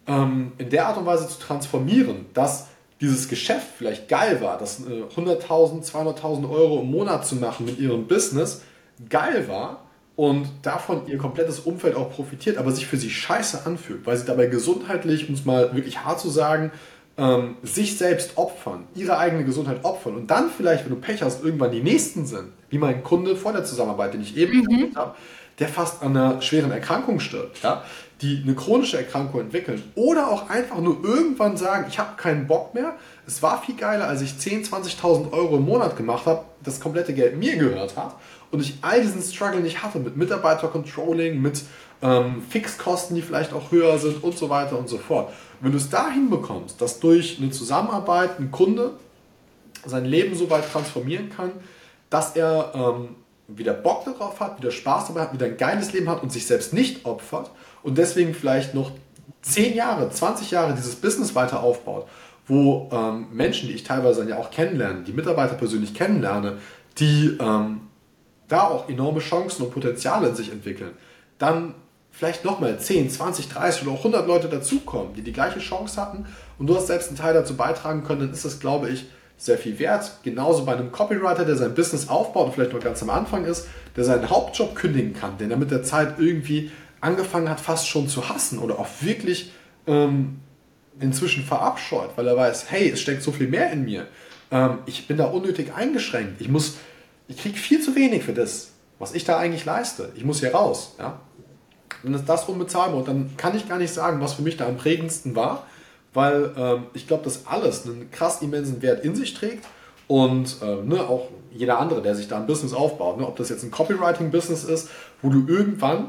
ähm, in der Art und Weise zu transformieren, dass dieses Geschäft vielleicht geil war, dass äh, 100.000, 200.000 Euro im Monat zu machen mit ihrem Business geil war und davon ihr komplettes Umfeld auch profitiert, aber sich für sie scheiße anfühlt, weil sie dabei gesundheitlich, um es mal wirklich hart zu sagen, ähm, sich selbst opfern, ihre eigene Gesundheit opfern und dann vielleicht, wenn du Pech hast, irgendwann die Nächsten sind, wie mein Kunde vor der Zusammenarbeit, den ich eben mhm. habe, der fast an einer schweren Erkrankung stirbt, ja, die eine chronische Erkrankung entwickeln oder auch einfach nur irgendwann sagen, ich habe keinen Bock mehr, es war viel geiler, als ich 10.000, 20.000 Euro im Monat gemacht habe, das komplette Geld mir gehört hat und ich all diesen Struggle nicht hatte mit Mitarbeitercontrolling, mit ähm, Fixkosten, die vielleicht auch höher sind und so weiter und so fort. Wenn du es da hinbekommst, dass durch eine Zusammenarbeit ein Kunde sein Leben so weit transformieren kann, dass er ähm, wieder Bock darauf hat, wieder Spaß dabei hat, wieder ein geiles Leben hat und sich selbst nicht opfert und deswegen vielleicht noch 10 Jahre, 20 Jahre dieses Business weiter aufbaut, wo ähm, Menschen, die ich teilweise dann ja auch kennenlerne, die Mitarbeiter persönlich kennenlerne, die ähm, da auch enorme Chancen und Potenziale in sich entwickeln, dann vielleicht nochmal 10, 20, 30 oder auch 100 Leute dazukommen, die die gleiche Chance hatten und du hast selbst einen Teil dazu beitragen können, dann ist das, glaube ich, sehr viel wert. Genauso bei einem Copywriter, der sein Business aufbaut und vielleicht noch ganz am Anfang ist, der seinen Hauptjob kündigen kann, den er mit der Zeit irgendwie angefangen hat, fast schon zu hassen oder auch wirklich ähm, inzwischen verabscheut, weil er weiß, hey, es steckt so viel mehr in mir. Ähm, ich bin da unnötig eingeschränkt. Ich muss, ich kriege viel zu wenig für das, was ich da eigentlich leiste. Ich muss hier raus. Ja? Dann ist das unbezahlbar. Und dann kann ich gar nicht sagen, was für mich da am prägendsten war, weil ähm, ich glaube, dass alles einen krass immensen Wert in sich trägt und äh, ne, auch jeder andere, der sich da ein Business aufbaut, ne, ob das jetzt ein Copywriting-Business ist, wo du irgendwann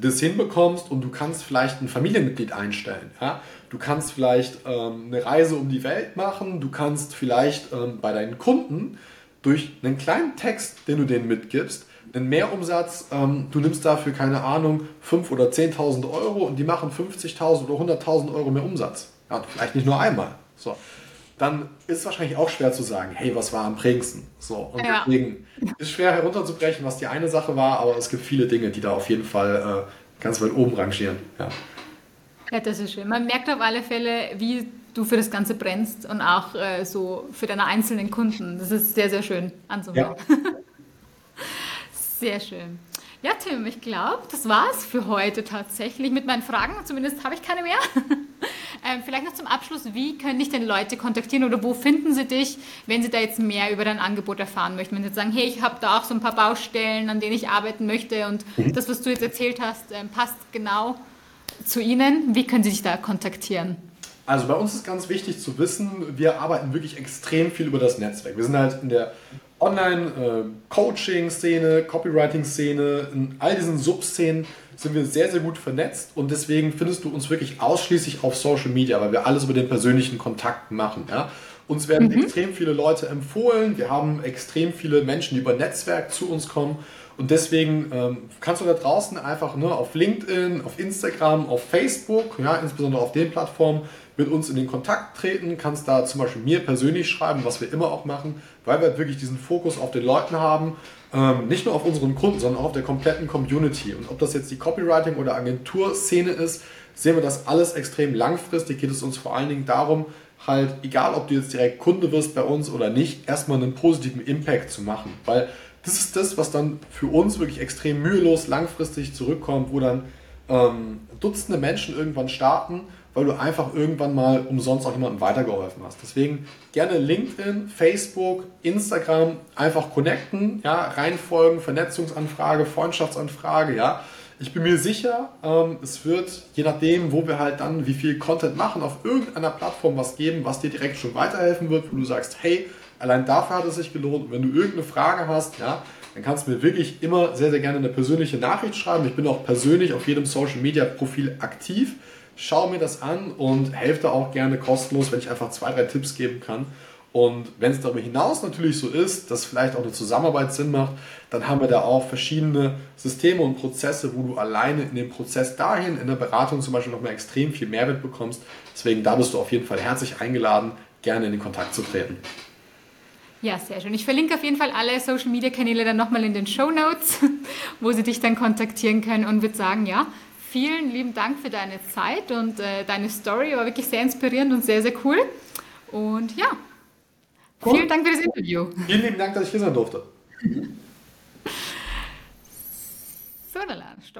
das hinbekommst und du kannst vielleicht ein Familienmitglied einstellen. Ja? Du kannst vielleicht ähm, eine Reise um die Welt machen, du kannst vielleicht ähm, bei deinen Kunden durch einen kleinen Text, den du denen mitgibst, einen Mehrumsatz, ähm, du nimmst dafür, keine Ahnung, 5.000 oder 10.000 Euro und die machen 50.000 oder 100.000 Euro mehr Umsatz. Ja, vielleicht nicht nur einmal. So. Dann ist es wahrscheinlich auch schwer zu sagen, hey, was war am prägendsten? So. Und ja. deswegen ist schwer herunterzubrechen, was die eine Sache war, aber es gibt viele Dinge, die da auf jeden Fall äh, ganz weit oben rangieren. Ja. ja, das ist schön. Man merkt auf alle Fälle, wie du für das Ganze brennst und auch äh, so für deine einzelnen Kunden. Das ist sehr, sehr schön anzuhören. Ja. Sehr schön. Ja, Tim, ich glaube, das war's für heute tatsächlich mit meinen Fragen. Zumindest habe ich keine mehr. ähm, vielleicht noch zum Abschluss, wie können dich denn Leute kontaktieren oder wo finden sie dich, wenn sie da jetzt mehr über dein Angebot erfahren möchten? Wenn sie jetzt sagen, hey, ich habe da auch so ein paar Baustellen, an denen ich arbeiten möchte und mhm. das, was du jetzt erzählt hast, ähm, passt genau zu ihnen. Wie können sie dich da kontaktieren? Also bei uns ist ganz wichtig zu wissen, wir arbeiten wirklich extrem viel über das Netzwerk. Wir sind halt in der Online-Coaching-Szene, Copywriting-Szene, in all diesen Subszenen sind wir sehr, sehr gut vernetzt und deswegen findest du uns wirklich ausschließlich auf Social Media, weil wir alles über den persönlichen Kontakt machen. Ja? Uns werden mhm. extrem viele Leute empfohlen, wir haben extrem viele Menschen, die über Netzwerk zu uns kommen und deswegen ähm, kannst du da draußen einfach ne, auf LinkedIn, auf Instagram, auf Facebook, ja, insbesondere auf den Plattformen, mit uns in den Kontakt treten, kannst da zum Beispiel mir persönlich schreiben, was wir immer auch machen, weil wir wirklich diesen Fokus auf den Leuten haben, ähm, nicht nur auf unseren Kunden, sondern auch auf der kompletten Community. Und ob das jetzt die Copywriting- oder Agenturszene ist, sehen wir das alles extrem langfristig. Geht es uns vor allen Dingen darum, halt, egal ob du jetzt direkt Kunde wirst bei uns oder nicht, erstmal einen positiven Impact zu machen. Weil das ist das, was dann für uns wirklich extrem mühelos langfristig zurückkommt, wo dann ähm, Dutzende Menschen irgendwann starten weil du einfach irgendwann mal umsonst auch jemandem weitergeholfen hast. Deswegen gerne LinkedIn, Facebook, Instagram einfach connecten, ja, reinfolgen, Vernetzungsanfrage, Freundschaftsanfrage, ja. Ich bin mir sicher, ähm, es wird, je nachdem, wo wir halt dann wie viel Content machen, auf irgendeiner Plattform was geben, was dir direkt schon weiterhelfen wird, wo du sagst, hey, allein dafür hat es sich gelohnt. Und wenn du irgendeine Frage hast, ja, dann kannst du mir wirklich immer sehr, sehr gerne eine persönliche Nachricht schreiben. Ich bin auch persönlich auf jedem Social Media Profil aktiv schau mir das an und helfe da auch gerne kostenlos, wenn ich einfach zwei, drei Tipps geben kann. Und wenn es darüber hinaus natürlich so ist, dass vielleicht auch eine Zusammenarbeit Sinn macht, dann haben wir da auch verschiedene Systeme und Prozesse, wo du alleine in dem Prozess dahin, in der Beratung zum Beispiel nochmal extrem viel Mehrwert bekommst. Deswegen da bist du auf jeden Fall herzlich eingeladen, gerne in den Kontakt zu treten. Ja, sehr schön. Ich verlinke auf jeden Fall alle Social Media Kanäle dann nochmal in den Show Notes, wo sie dich dann kontaktieren können und würde sagen, ja, vielen lieben Dank für deine Zeit und äh, deine Story. War wirklich sehr inspirierend und sehr, sehr cool. Und ja, cool. vielen Dank für das Interview. Vielen lieben Dank, dass ich hier sein durfte. so, dann stopp.